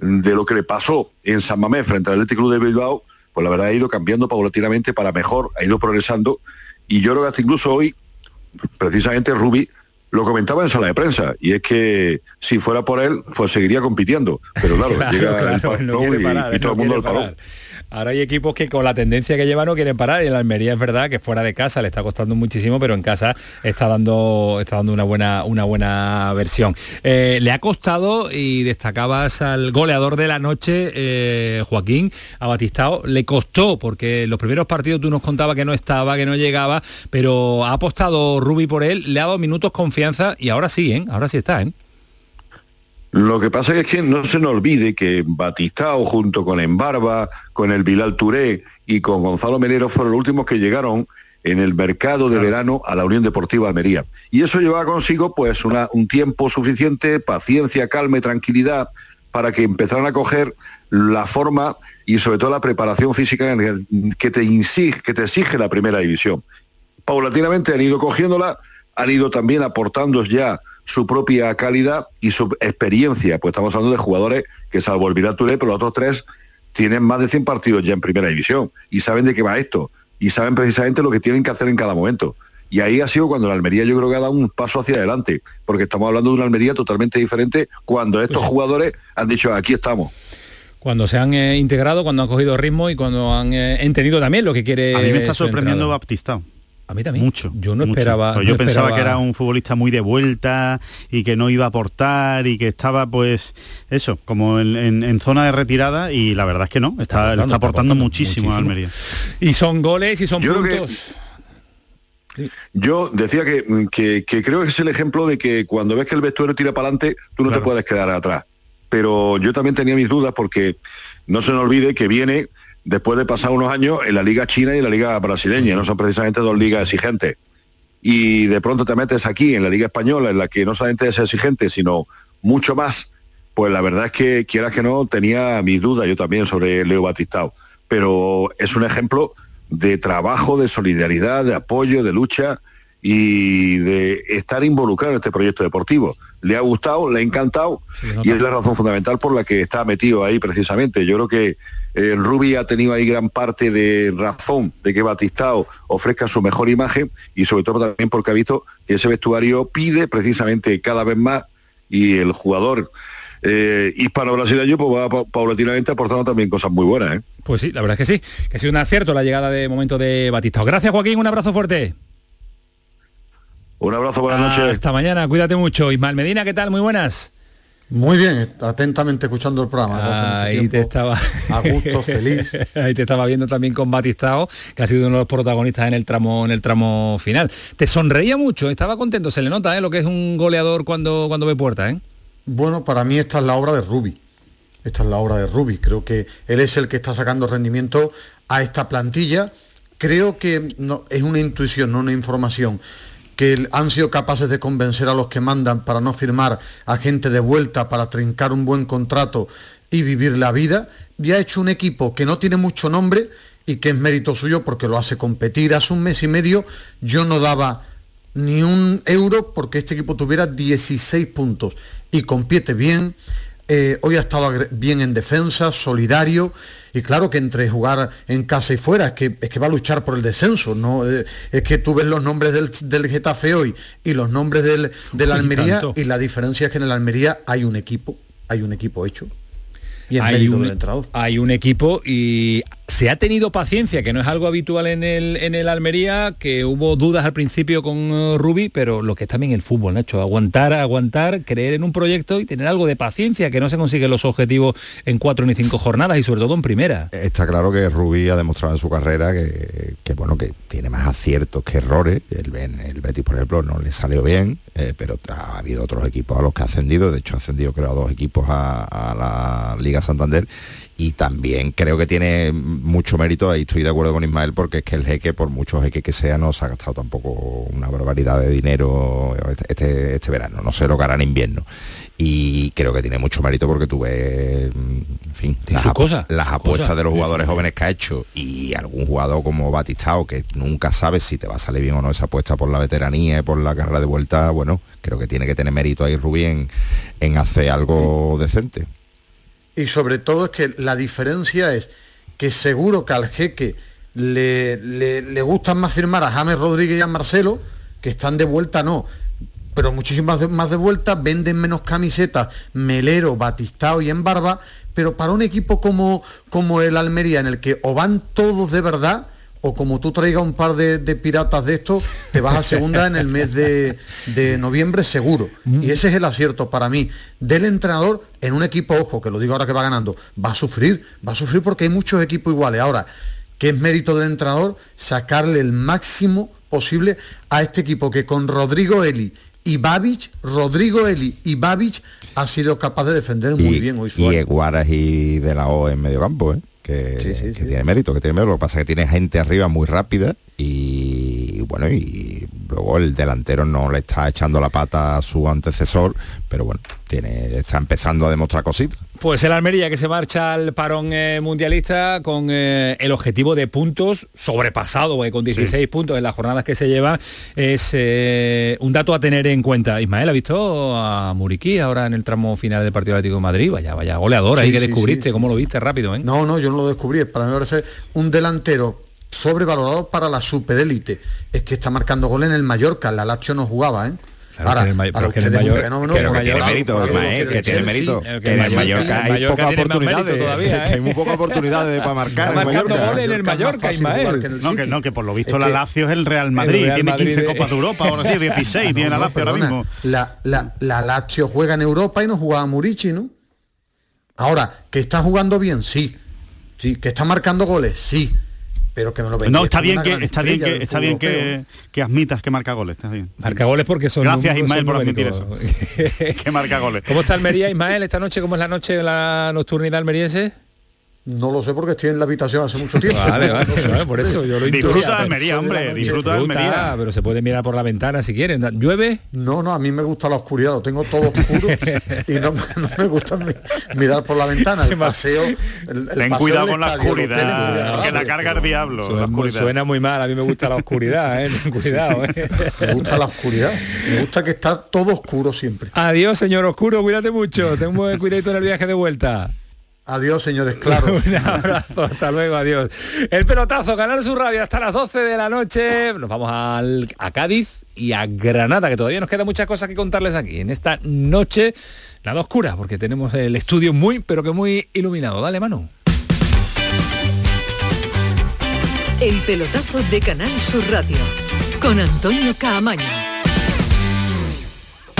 de lo que le pasó en San Mamés frente al Atlético de Bilbao, pues la verdad ha ido cambiando paulatinamente para mejor, ha ido progresando y yo creo que hasta incluso hoy, precisamente Rubi lo comentaba en sala de prensa y es que si fuera por él, pues seguiría compitiendo, pero claro, llega el y, todo el mundo al parón. Ahora hay equipos que con la tendencia que llevan no quieren parar. Y el Almería es verdad que fuera de casa le está costando muchísimo, pero en casa está dando, está dando una buena, una buena versión. Eh, le ha costado, y destacabas al goleador de la noche, eh, Joaquín, a le costó, porque los primeros partidos tú nos contabas que no estaba, que no llegaba, pero ha apostado Rubi por él, le ha dado minutos confianza y ahora sí, ¿eh? ahora sí está. Lo que pasa es que no se nos olvide que Batistao junto con Embarba, con el Bilal Touré y con Gonzalo Menero fueron los últimos que llegaron en el mercado de verano a la Unión Deportiva Almería. Y eso llevaba consigo pues un tiempo suficiente, paciencia, calma y tranquilidad para que empezaran a coger la forma y sobre todo la preparación física que te, exige, que te exige la primera división. Paulatinamente han ido cogiéndola, han ido también aportando ya su propia calidad y su experiencia. Pues estamos hablando de jugadores que salvo el Viral Touré, pero los otros tres tienen más de 100 partidos ya en primera división y saben de qué va esto y saben precisamente lo que tienen que hacer en cada momento. Y ahí ha sido cuando la Almería yo creo que ha dado un paso hacia adelante, porque estamos hablando de una Almería totalmente diferente cuando estos jugadores han dicho aquí estamos cuando se han eh, integrado, cuando han cogido ritmo y cuando han eh, entendido también lo que quiere. A mí me está sorprendiendo Baptista. A mí también. Mucho. Yo no esperaba. Pues yo pensaba que era un futbolista muy de vuelta y que no iba a aportar y que estaba, pues, eso, como en, zona de retirada y la verdad es que no. Está, está, aportando, muchísimo, a Almería. Y son goles y son puntos. yo decía que, creo que es el ejemplo de que cuando ves que el vestuario tira para adelante, tú no te puedes quedar atrás. Pero yo también tenía mis dudas porque no se nos olvide que viene después de pasar unos años en la liga china y en la liga brasileña, no son precisamente dos ligas exigentes. Y de pronto te metes aquí en la liga española, en la que no solamente es exigente, sino mucho más, pues la verdad es que quieras que no, tenía mis dudas yo también sobre Leo Batistao. Pero es un ejemplo de trabajo, de solidaridad, de apoyo, de lucha y de estar involucrado en este proyecto deportivo. Le ha gustado, le ha encantado y es la razón fundamental por la que está metido ahí precisamente. Yo creo que eh, Rubi ha tenido ahí gran parte de razón de que Batistao ofrezca su mejor imagen y sobre todo también porque ha visto que ese vestuario pide precisamente cada vez más y el jugador eh, hispano-brasileño pues va paulatinamente aportando también cosas muy buenas. ¿eh? Pues sí, la verdad es que sí, que ha sido un acierto la llegada de momento de Batistao. Gracias Joaquín, un abrazo fuerte. Un abrazo, buenas noches. Hasta mañana, cuídate mucho. Ismael Medina, ¿qué tal? Muy buenas. Muy bien, atentamente escuchando el programa. ahí te estaba a gusto, feliz. ahí te estaba viendo también con Batistao, que ha sido uno de los protagonistas en el tramo en el tramo final. Te sonreía mucho, estaba contento, se le nota ¿eh? lo que es un goleador cuando cuando ve puerta, ¿eh? Bueno, para mí esta es la obra de Rubi. Esta es la obra de Rubi. Creo que él es el que está sacando rendimiento a esta plantilla. Creo que no, es una intuición, no una información que han sido capaces de convencer a los que mandan para no firmar a gente de vuelta, para trincar un buen contrato y vivir la vida, y ha hecho un equipo que no tiene mucho nombre y que es mérito suyo porque lo hace competir. Hace un mes y medio yo no daba ni un euro porque este equipo tuviera 16 puntos y compite bien. Eh, hoy ha estado bien en defensa, solidario y claro que entre jugar en casa y fuera es que, es que va a luchar por el descenso, ¿no? Eh, es que tú ves los nombres del, del Getafe hoy y los nombres del, del Almería y la diferencia es que en el Almería hay un equipo, hay un equipo hecho. Y hay un, hay un equipo y se ha tenido paciencia, que no es algo habitual en el, en el Almería, que hubo dudas al principio con uh, Rubi, pero lo que es también el fútbol, Nacho, aguantar, aguantar, creer en un proyecto y tener algo de paciencia, que no se consiguen los objetivos en cuatro ni cinco jornadas y sobre todo en primera. Está claro que Rubi ha demostrado en su carrera que, bueno, que tiene más aciertos que errores. El, el Betis, por ejemplo, no le salió bien, eh, pero ha habido otros equipos a los que ha ascendido, de hecho ha ascendido creo a dos equipos a la Liga Santander y también creo que tiene mucho mérito, ahí estoy de acuerdo con Ismael, porque es que el jeque, por mucho jeque que sea, no se ha gastado tampoco una barbaridad de dinero este, este verano, no sé lo que hará en invierno. Y creo que tiene mucho mérito porque tú ves, en fin, las, su cosa, las apuestas cosa. de los jugadores jóvenes que ha hecho y algún jugador como Batistao, que nunca sabes si te va a salir bien o no esa apuesta por la veteranía y por la carrera de vuelta, bueno, creo que tiene que tener mérito ahí Rubí en, en hacer algo decente. Y sobre todo es que la diferencia es que seguro que al jeque le, le, le gustan más firmar a James Rodríguez y a Marcelo, que están de vuelta no. Pero muchísimas más de vuelta, venden menos camisetas, Melero, Batistao y en Barba, pero para un equipo como, como el Almería, en el que o van todos de verdad, o como tú traigas un par de, de piratas de estos, te vas a segunda en el mes de, de noviembre seguro. Y ese es el acierto para mí del entrenador en un equipo, ojo, que lo digo ahora que va ganando, va a sufrir, va a sufrir porque hay muchos equipos iguales. Ahora, que es mérito del entrenador sacarle el máximo posible a este equipo que con Rodrigo Eli y Babic, Rodrigo Eli y Babic ha sido capaz de defender muy y, bien hoy su y. Eguaras y de la O en medio campo, ¿eh? Que, que tiene mérito, que tiene mérito. Lo que pasa es que tiene gente arriba muy rápida y bueno, y luego el delantero no le está echando la pata a su antecesor, pero bueno, tiene, está empezando a demostrar cositas. Pues el Almería que se marcha al parón eh, mundialista con eh, el objetivo de puntos sobrepasado, porque con 16 puntos en las jornadas que se llevan es eh, un dato a tener en cuenta. Ismael, ¿ha visto a Muriquí ahora en el tramo final del partido Atlético de Madrid? Vaya, vaya goleador ahí Sí, que descubriste, sí. ¿cómo lo viste rápido? ¿eh? No, no, yo no lo descubrí. Para mí me parece un delantero sobrevalorado para la superélite. Es que está marcando gol en el Mallorca, la Lazio no jugaba, ¿eh? Claro, que en el May- para pero que el ustedes es un Mayor- fenómeno, que tiene mérito, que tiene mérito. Eh, que Que en el Mallorca- hay pocas oportunidades. todavía, es que hay ¿eh? muy pocas oportunades para marcar Está en el marcando Mallorca. goles en el Mallorca Ismael. que en el No, que no, que por lo visto Es la que- Lazio es el Real Madrid, Real tiene 15 Madrid de- Copas de Europa, ahora sí, 16 tiene la No, no, Lazio ahora perdona. mismo. La, la, la Lazio juega en Europa y no jugaba Murici, ¿no? Ahora, que está jugando bien, sí. Sí, que está marcando goles, sí. Pero que me lo vendéis No, está bien que está bien que está bien que, que admitas que marca goles, está bien. Marca goles porque son Gracias números, Ismael son por admitir eso. que marca goles. ¿Cómo está Almería, Ismael, esta noche? ¿Cómo es la noche de la nocturnidad almeriense? No lo sé porque estoy en la habitación hace mucho tiempo. Vale, vale, No sé. vale, por eso yo lo Disfruta de Almería, hombre, disfruta de Almería. pero se puede mirar por la ventana si quieren. ¿Llueve? No, no, a mí me gusta la oscuridad, lo tengo todo oscuro y no, no me gusta mi- mirar por la ventana. El paseo, el, el Ten paseo cuidado con la oscuridad, que la carga el diablo. la Suena, muy- oscuridad. suena muy mal, a mí me gusta la oscuridad, ¿eh? Ten Cuidado, ¿eh? Me gusta la oscuridad, me gusta que está todo oscuro siempre. Adiós, señor Oscuro, cuídate mucho. Ten buen cuidadito en el viaje de vuelta. Adiós, señores, claro. Un abrazo, hasta luego, adiós. El pelotazo, ganar su radio hasta las 12 de la noche. Nos vamos al- a Cádiz y a Granada, que todavía nos queda muchas cosas que contarles aquí en esta noche, nada oscura, porque tenemos el estudio muy, pero que muy iluminado. Dale, mano. El pelotazo de Canal Sur Radio con Antonio Caamaño.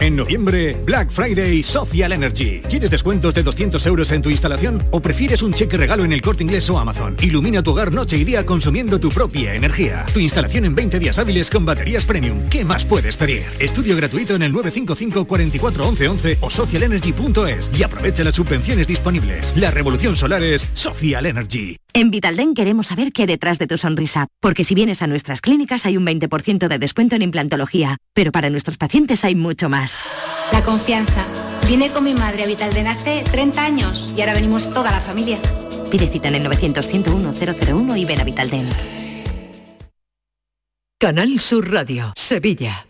En noviembre, Black Friday Social Energy. ¿Quieres descuentos de 200 euros en tu instalación o prefieres un cheque regalo en el corte inglés o Amazon? Ilumina tu hogar noche y día consumiendo tu propia energía. Tu instalación en 20 días hábiles con baterías premium. ¿Qué más puedes pedir? Estudio gratuito en el 955 44 11 11 o socialenergy.es y aprovecha las subvenciones disponibles. La revolución solar es Social Energy. En Vitalden queremos saber qué detrás de tu sonrisa, porque si vienes a nuestras clínicas hay un 20% de descuento en implantología, pero para nuestros pacientes hay mucho más. La confianza. Vine con mi madre a Vitalden hace 30 años y ahora venimos toda la familia. Pide cita en el 900-101-001 y ven a Vitalden. Canal Sur Radio, Sevilla.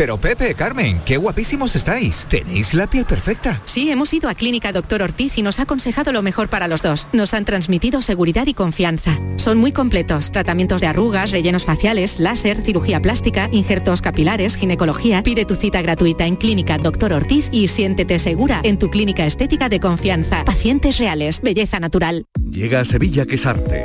Pero Pepe, Carmen, qué guapísimos estáis. Tenéis la piel perfecta. Sí, hemos ido a Clínica Doctor Ortiz y nos ha aconsejado lo mejor para los dos. Nos han transmitido seguridad y confianza. Son muy completos. Tratamientos de arrugas, rellenos faciales, láser, cirugía plástica, injertos capilares, ginecología. Pide tu cita gratuita en Clínica Doctor Ortiz y siéntete segura en tu clínica estética de confianza. Pacientes reales, belleza natural. Llega a Sevilla Quesarte,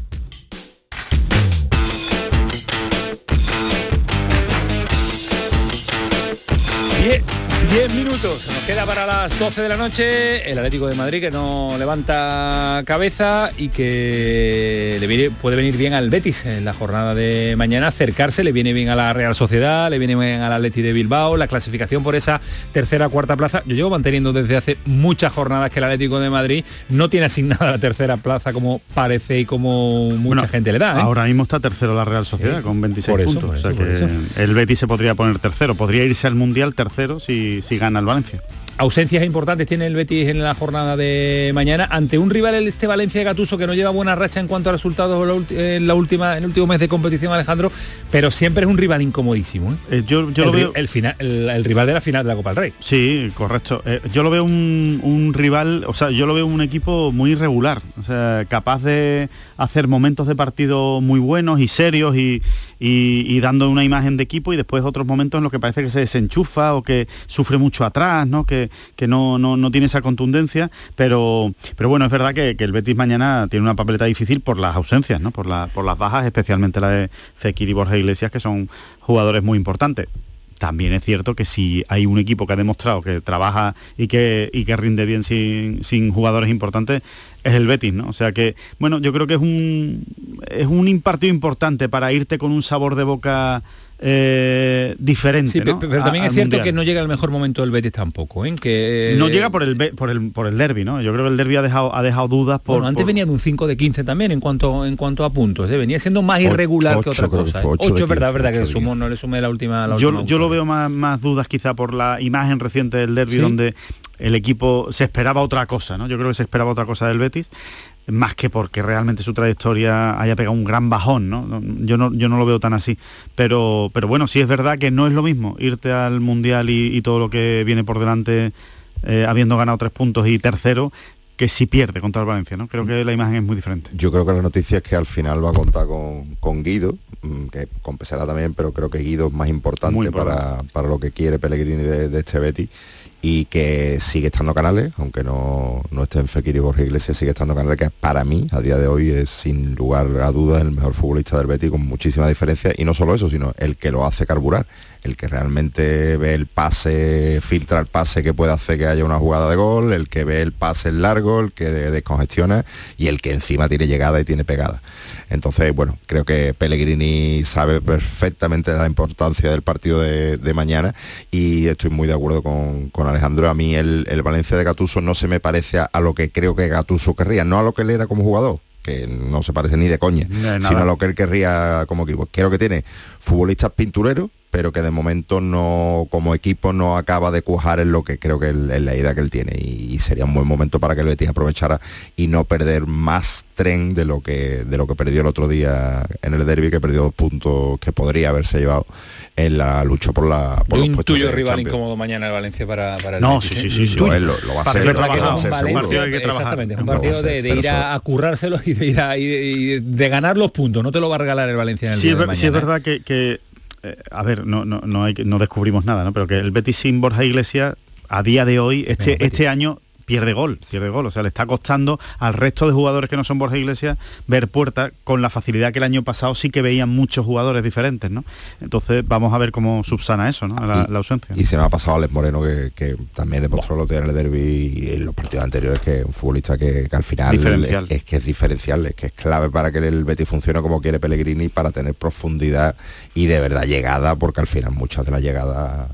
Diez, diez minutos, nos queda para las 12 de la noche el Atlético de Madrid que no levanta cabeza y que le viene- puede venir bien al Betis en la jornada de mañana, acercarse, le viene bien a la Real Sociedad, le viene bien al Atleti de Bilbao, la clasificación por esa tercera cuarta plaza. Yo llevo manteniendo desde hace muchas jornadas que el Atlético de Madrid no tiene asignada la tercera plaza como parece y como mucha gente le da. ¿eh? Ahora mismo está tercero la Real Sociedad Sí, con 26 por eso, puntos. o sea que el Betis se podría poner tercero. Podría irse al Mundial tercero si, si gana el Valencia. Ausencias importantes tiene el Betis en la jornada de mañana ante un rival el este Valencia de Gatuso que no lleva buena racha en cuanto a resultados en la última en el último mes de competición Alejandro, pero siempre es un rival incomodísimo. ¿eh? yo yo el, lo veo- el final el, el rival de la final de la Copa del Rey. Sí, correcto. Eh, yo lo veo un, un rival, o sea, yo lo veo un equipo muy irregular, o sea, capaz de hacer momentos de partido muy buenos y serios y, y- y dando una imagen de equipo y después otros momentos en los que parece que se desenchufa o que sufre mucho atrás, ¿no? Que, que no, no, no tiene esa contundencia, pero, pero bueno, es verdad que, el Betis mañana tiene una papeleta difícil por las ausencias, ¿no? Por, la- por las bajas, especialmente la de Fekir y Borja Iglesias, que son jugadores muy importantes también es cierto que si hay un equipo que ha demostrado que trabaja y que, y que rinde bien sin, sin jugadores importantes, es el Betis, ¿no? O sea que, bueno, yo creo que es un, es un partido importante para irte con un sabor de boca eh, diferente. Sí, pe- ¿no? pero también es cierto Mundial. que no llega el mejor momento del Betis tampoco, ¿eh? que No llega por el, por el por el derby, ¿no? Yo creo que el derby ha dejado, ha dejado dudas por. Bueno, antes por- venía de un 5 de 15 también en cuanto en cuanto a puntos, ¿eh? venía siendo más irregular que ocho otra cosa. ¿eh? fue, ocho de 8 es verdad, 15, verdad que le sumo, no le sumé la última la yo, última yo lo veo más, más dudas quizá por la imagen reciente del derby ¿Sí? donde el equipo se esperaba otra cosa, ¿no? Yo creo que se esperaba otra cosa del Betis más que porque realmente su trayectoria haya pegado un gran bajón, ¿no? Yo no, yo no lo veo tan así. Pero, pero bueno, sí es verdad que no es lo mismo irte al Mundial y, y todo lo que viene por delante eh, habiendo ganado tres puntos y tercero que si pierde contra el Valencia, ¿no? Creo que la imagen es muy diferente. Yo creo que la noticia es que al final va a contar con, con Guido, mm, que compensará también, pero creo que Guido es más importante, Para, para lo que quiere Pellegrini de, de este Betis y que sigue estando Canales, aunque no, no esté en Fekir y Borja Iglesias, sigue estando Canales, que para mí, a día de hoy, es sin lugar a dudas el mejor futbolista del Betis con muchísima diferencia, y no solo eso, sino el que lo hace carburar, el que realmente ve el pase, filtra el pase que puede hacer que haya una jugada de gol, el que ve el pase largo, el que descongestiona y el que encima tiene llegada y tiene pegada. Entonces, bueno, creo que Pellegrini sabe perfectamente la importancia del partido de, mañana y estoy muy de acuerdo con, Alejandro. A mí el, Valencia de Gatuso no se me parece a, lo que creo que Gatuso querría, no a lo que él era como jugador, que no se parece ni de coña, sino a lo que él querría como equipo. Creo que tiene futbolistas pintureros, pero que de momento no como equipo no acaba de cuajar en lo que creo que es la idea que él tiene. Y, sería un buen momento para que el Betis aprovechara y no perder más tren de lo que de lo que perdió el otro día en el derby que perdió dos puntos que podría haberse llevado en la lucha por la por un tuyo rival incómodo mañana el Valencia para, para el no sí sí sí, lo, va a hacer, exactamente un partido de, ir a, currárselo y de ir a, de ganar los puntos. No te lo va a regalar el Valencia en el sí, día es, sí es verdad que eh, a ver, no, no, no, hay, no descubrimos nada, ¿no? Pero que el Betis sin Borja Iglesias a día de hoy, este, este año pierde gol, pierde gol. O sea, le está costando al resto de jugadores que no son Borja Iglesias ver puerta con la facilidad que el año pasado sí que veían muchos jugadores diferentes, ¿no? Entonces vamos a ver cómo subsana eso, ¿no? La, ausencia. Y se me ha pasado Alex Moreno, que, también demostró lo tiene en el derby y en los partidos anteriores, que es un futbolista que, al final es, que es diferencial, es que es clave para que el Betis funcione como quiere Pellegrini, para tener profundidad y de verdad llegada, porque al final muchas de las llegadas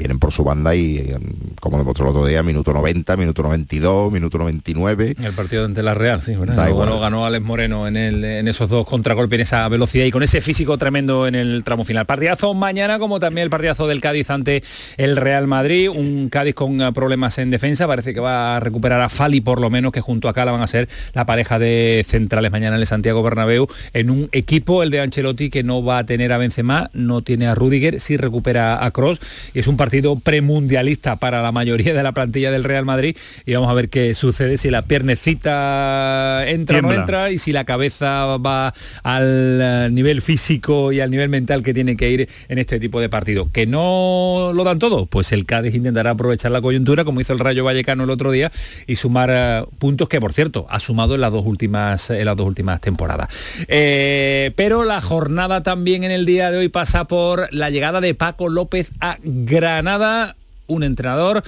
vienen por su banda y em, como demostró el otro día, minuto 90, minuto 92, minuto 99. El partido ante la Real, sí, bueno, ganó Alex Moreno en, el, en esos dos contragolpes, en esa velocidad y con ese físico tremendo en el tramo final. Partidazo mañana, como también el partidazo del Cádiz ante el Real Madrid, un Cádiz con eh, problemas en defensa, parece que va a recuperar a Fali por lo menos, que junto a Cala van a ser la pareja de centrales mañana en el Santiago Bernabéu, en un equipo, el de Ancelotti, que no va a tener a Benzema, no tiene a Rudiger, sí recupera a Cross, y es un partido partido premundialista para la mayoría de la plantilla del Real Madrid y vamos a ver qué sucede si la piernecita entra o no entra y si la cabeza va al eh, nivel físico y al nivel mental que tiene que ir en este tipo de partido. ¿Que no lo dan todo? Pues el Cádiz intentará aprovechar la coyuntura como hizo el Rayo Vallecano el otro día y sumar eh, puntos que por cierto ha sumado en las dos últimas, en las dos últimas temporadas. Eh, pero la jornada también en el día de hoy pasa por la llegada de Paco López a Gran nada un entrenador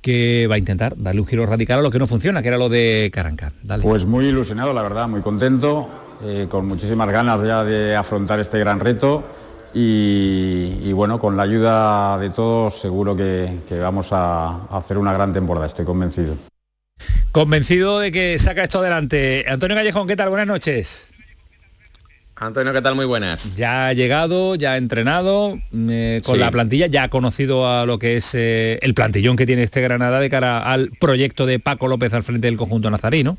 que va a intentar darle un giro radical a lo que no funciona, que era lo de Caranca. Pues muy ilusionado, la verdad, muy contento, eh, con muchísimas ganas ya de afrontar este gran reto y, bueno, con la ayuda de todos seguro que, vamos a, a hacer una gran temporada, estoy convencido. Convencido de que saca esto adelante. Antonio Callejón, ¿qué tal? Buenas noches. Antonio, ¿qué tal? Muy buenas. Ya ha llegado, ya ha entrenado eh, con la plantilla, ya ha conocido a lo que es eh, el plantillón que tiene este Granada de cara al proyecto de Paco López al frente del conjunto nazarino.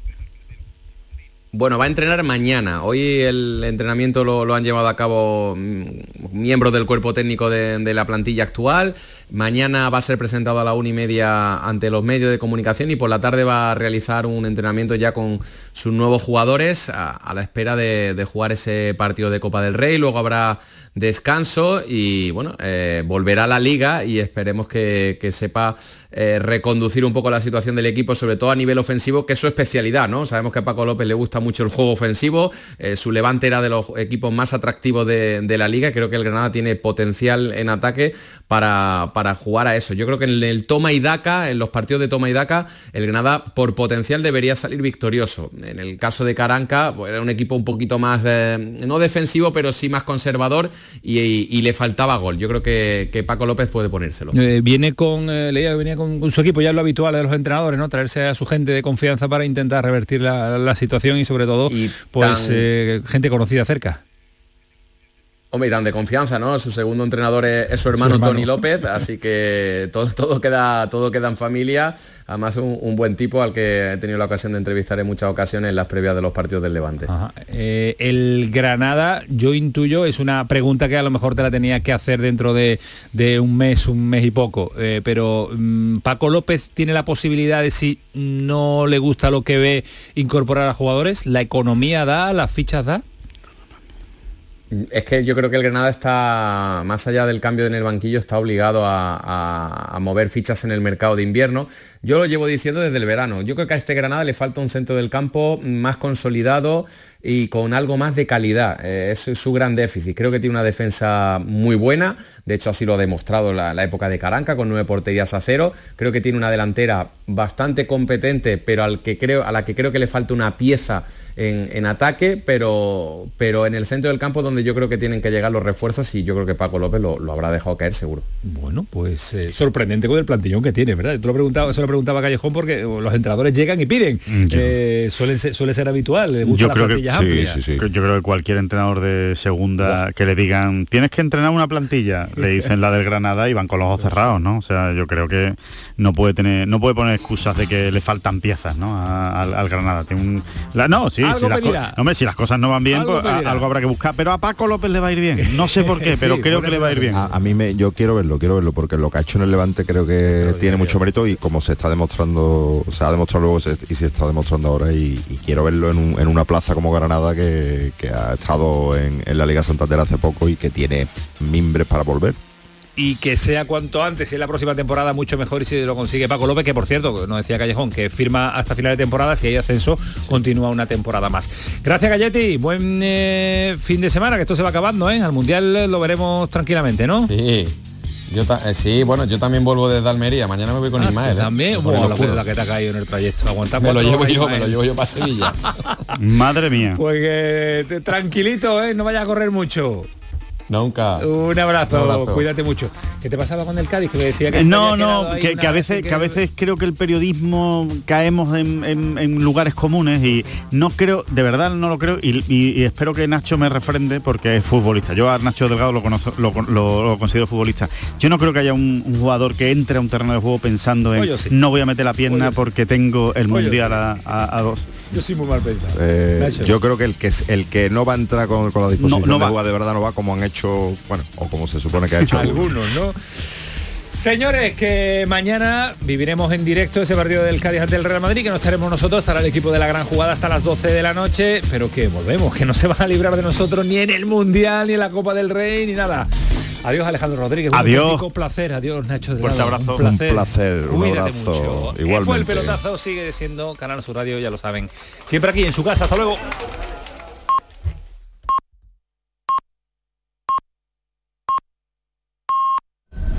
Bueno, va a entrenar mañana. Hoy el entrenamiento lo, han llevado a cabo mm, miembros del cuerpo técnico de, la plantilla actual. Mañana va a ser presentado a la una y media ante los medios de comunicación y por la tarde va a realizar un entrenamiento ya con sus nuevos jugadores a, la espera de, de, jugar ese partido de Copa del Rey. Luego habrá descanso y bueno, eh, volverá a la liga y esperemos que, sepa eh, reconducir un poco la situación del equipo, sobre todo a nivel ofensivo, que es su especialidad, ¿no? Sabemos que a Paco López le gusta mucho el juego ofensivo, eh, su levante era de los equipos más atractivos de, la liga, creo que el Granada tiene potencial en ataque para, para, jugar a eso. Yo creo que en el toma y daca, en los partidos de toma y daca, el Granada por potencial debería salir victorioso. En el caso de Caranca, pues, era un equipo un poquito más, no defensivo, pero sí más conservador y, le faltaba gol. Yo creo que, Paco López puede ponérselo. Eh, viene con, eh, leía venía con, su equipo, ya lo habitual de los entrenadores, ¿no? Traerse a su gente de confianza para intentar revertir la, situación y sobre todo, pues eh, gente conocida cerca. Hombre, y tan de confianza, ¿no? Su segundo entrenador es, su, hermano Tony López, así que todo, todo, queda, todo queda en familia. Además, un, buen tipo al que he tenido la ocasión de entrevistar en muchas ocasiones en las previas de los partidos del Levante. Eh, el Granada, yo intuyo, es una pregunta que a lo mejor te la tenía que hacer dentro de, un mes, un mes y poco, eh, pero mm, Paco López tiene la posibilidad de, si no le gusta lo que ve, incorporar a jugadores. ¿La economía da, las fichas da? Es que yo creo que el Granada está, más allá del cambio en el banquillo, está obligado a, mover fichas en el mercado de invierno. Yo lo llevo diciendo desde el verano. Yo creo que a este Granada le falta un centro del campo más consolidado, y con algo más de calidad. Eh, es su gran déficit. Creo que tiene una defensa muy buena, de hecho así lo ha demostrado la, la época de Caranca con nueve porterías a cero. Creo que tiene una delantera bastante competente, pero al que creo, a la que creo que le falta una pieza en, ataque, pero, pero en el centro del campo donde yo creo que tienen que llegar los refuerzos y yo creo que Paco López lo, habrá dejado caer seguro. Bueno, pues eh, sorprendente con el plantillón que tiene, ¿verdad? Tú lo preguntaba, se lo preguntaba a Callejón porque los entrenadores llegan y piden. Mm, eh, suele, ser, suele ser habitual. yo creo que sí, Yo creo que cualquier entrenador de segunda que le digan tienes que entrenar una plantilla, le dicen la del Granada y van con los ojos cerrados, ¿no? O sea, yo creo que no puede tener, no puede poner excusas de que le faltan piezas, ¿no? al, Granada. Tiene un, la, no, sí, si las, hombre, si las cosas no van bien, algo, pues, algo, habrá que buscar. Pero a Paco López le va a ir bien. No sé por qué, pero creo que le va a ir bien. A, mí me, yo quiero verlo, quiero verlo, porque lo que ha hecho en el Levante creo que tiene mucho mérito y como se está demostrando, se ha demostrado luego y se está demostrando ahora y, quiero verlo en, una plaza como Granada que, ha estado en, en la Liga Santander hace poco y que tiene mimbres para volver y que sea cuanto antes, y en la próxima temporada mucho mejor y si lo consigue Paco López, que por cierto, nos decía Callejón, que firma hasta final de temporada, si hay ascenso, continúa una temporada más. Gracias Galletti, buen eh, fin de semana, que esto se va acabando, ¿eh? Al Mundial lo veremos tranquilamente, ¿no? Sí. Yo eh, sí, bueno, yo también vuelvo desde Almería. Mañana me voy con ah, Ismael. ¿eh? También, la, que te ha caído en el trayecto. Aguantamos. Me lo llevo yo, me lo llevo yo para Sevilla. Madre mía. Pues tranquilito, ¿eh? No vaya a correr mucho. Nunca. Un abrazo, cuídate mucho. ¿Qué te pasaba con el Cádiz? Que me decía que no, no, que, a veces, que... a veces creo que el periodismo caemos en, lugares comunes y no creo, de verdad no lo creo y, espero que Nacho me refrende porque es futbolista. Yo a Nacho Delgado lo, conozco, lo, considero futbolista. Yo no creo que haya un, jugador que entre a un terreno de juego pensando en no voy a meter la pierna porque tengo el mundial a dos. Yo soy muy mal pensado. Eh, yo creo que el que el que no va a entrar con, la disposición de jugar de verdad no va como han hecho, bueno, o como se supone que ha hecho algunos, ¿no? Señores, que mañana viviremos en directo ese partido del Cádiz ante el Real Madrid, que no estaremos nosotros, estará el equipo de la gran jugada hasta las 12 de la noche, pero que volvemos, que no se van a librar de nosotros ni en el Mundial, ni en la Copa del Rey, ni nada. Adiós Alejandro Rodríguez. Adiós. Un placer. Adiós Nacho. De Fuerte abrazo. Un placer. Un, placer, un abrazo. Mucho. Igualmente. Fue el pelotazo, sigue siendo Canal Sur Radio, ya lo saben. Siempre aquí en su casa. Hasta luego.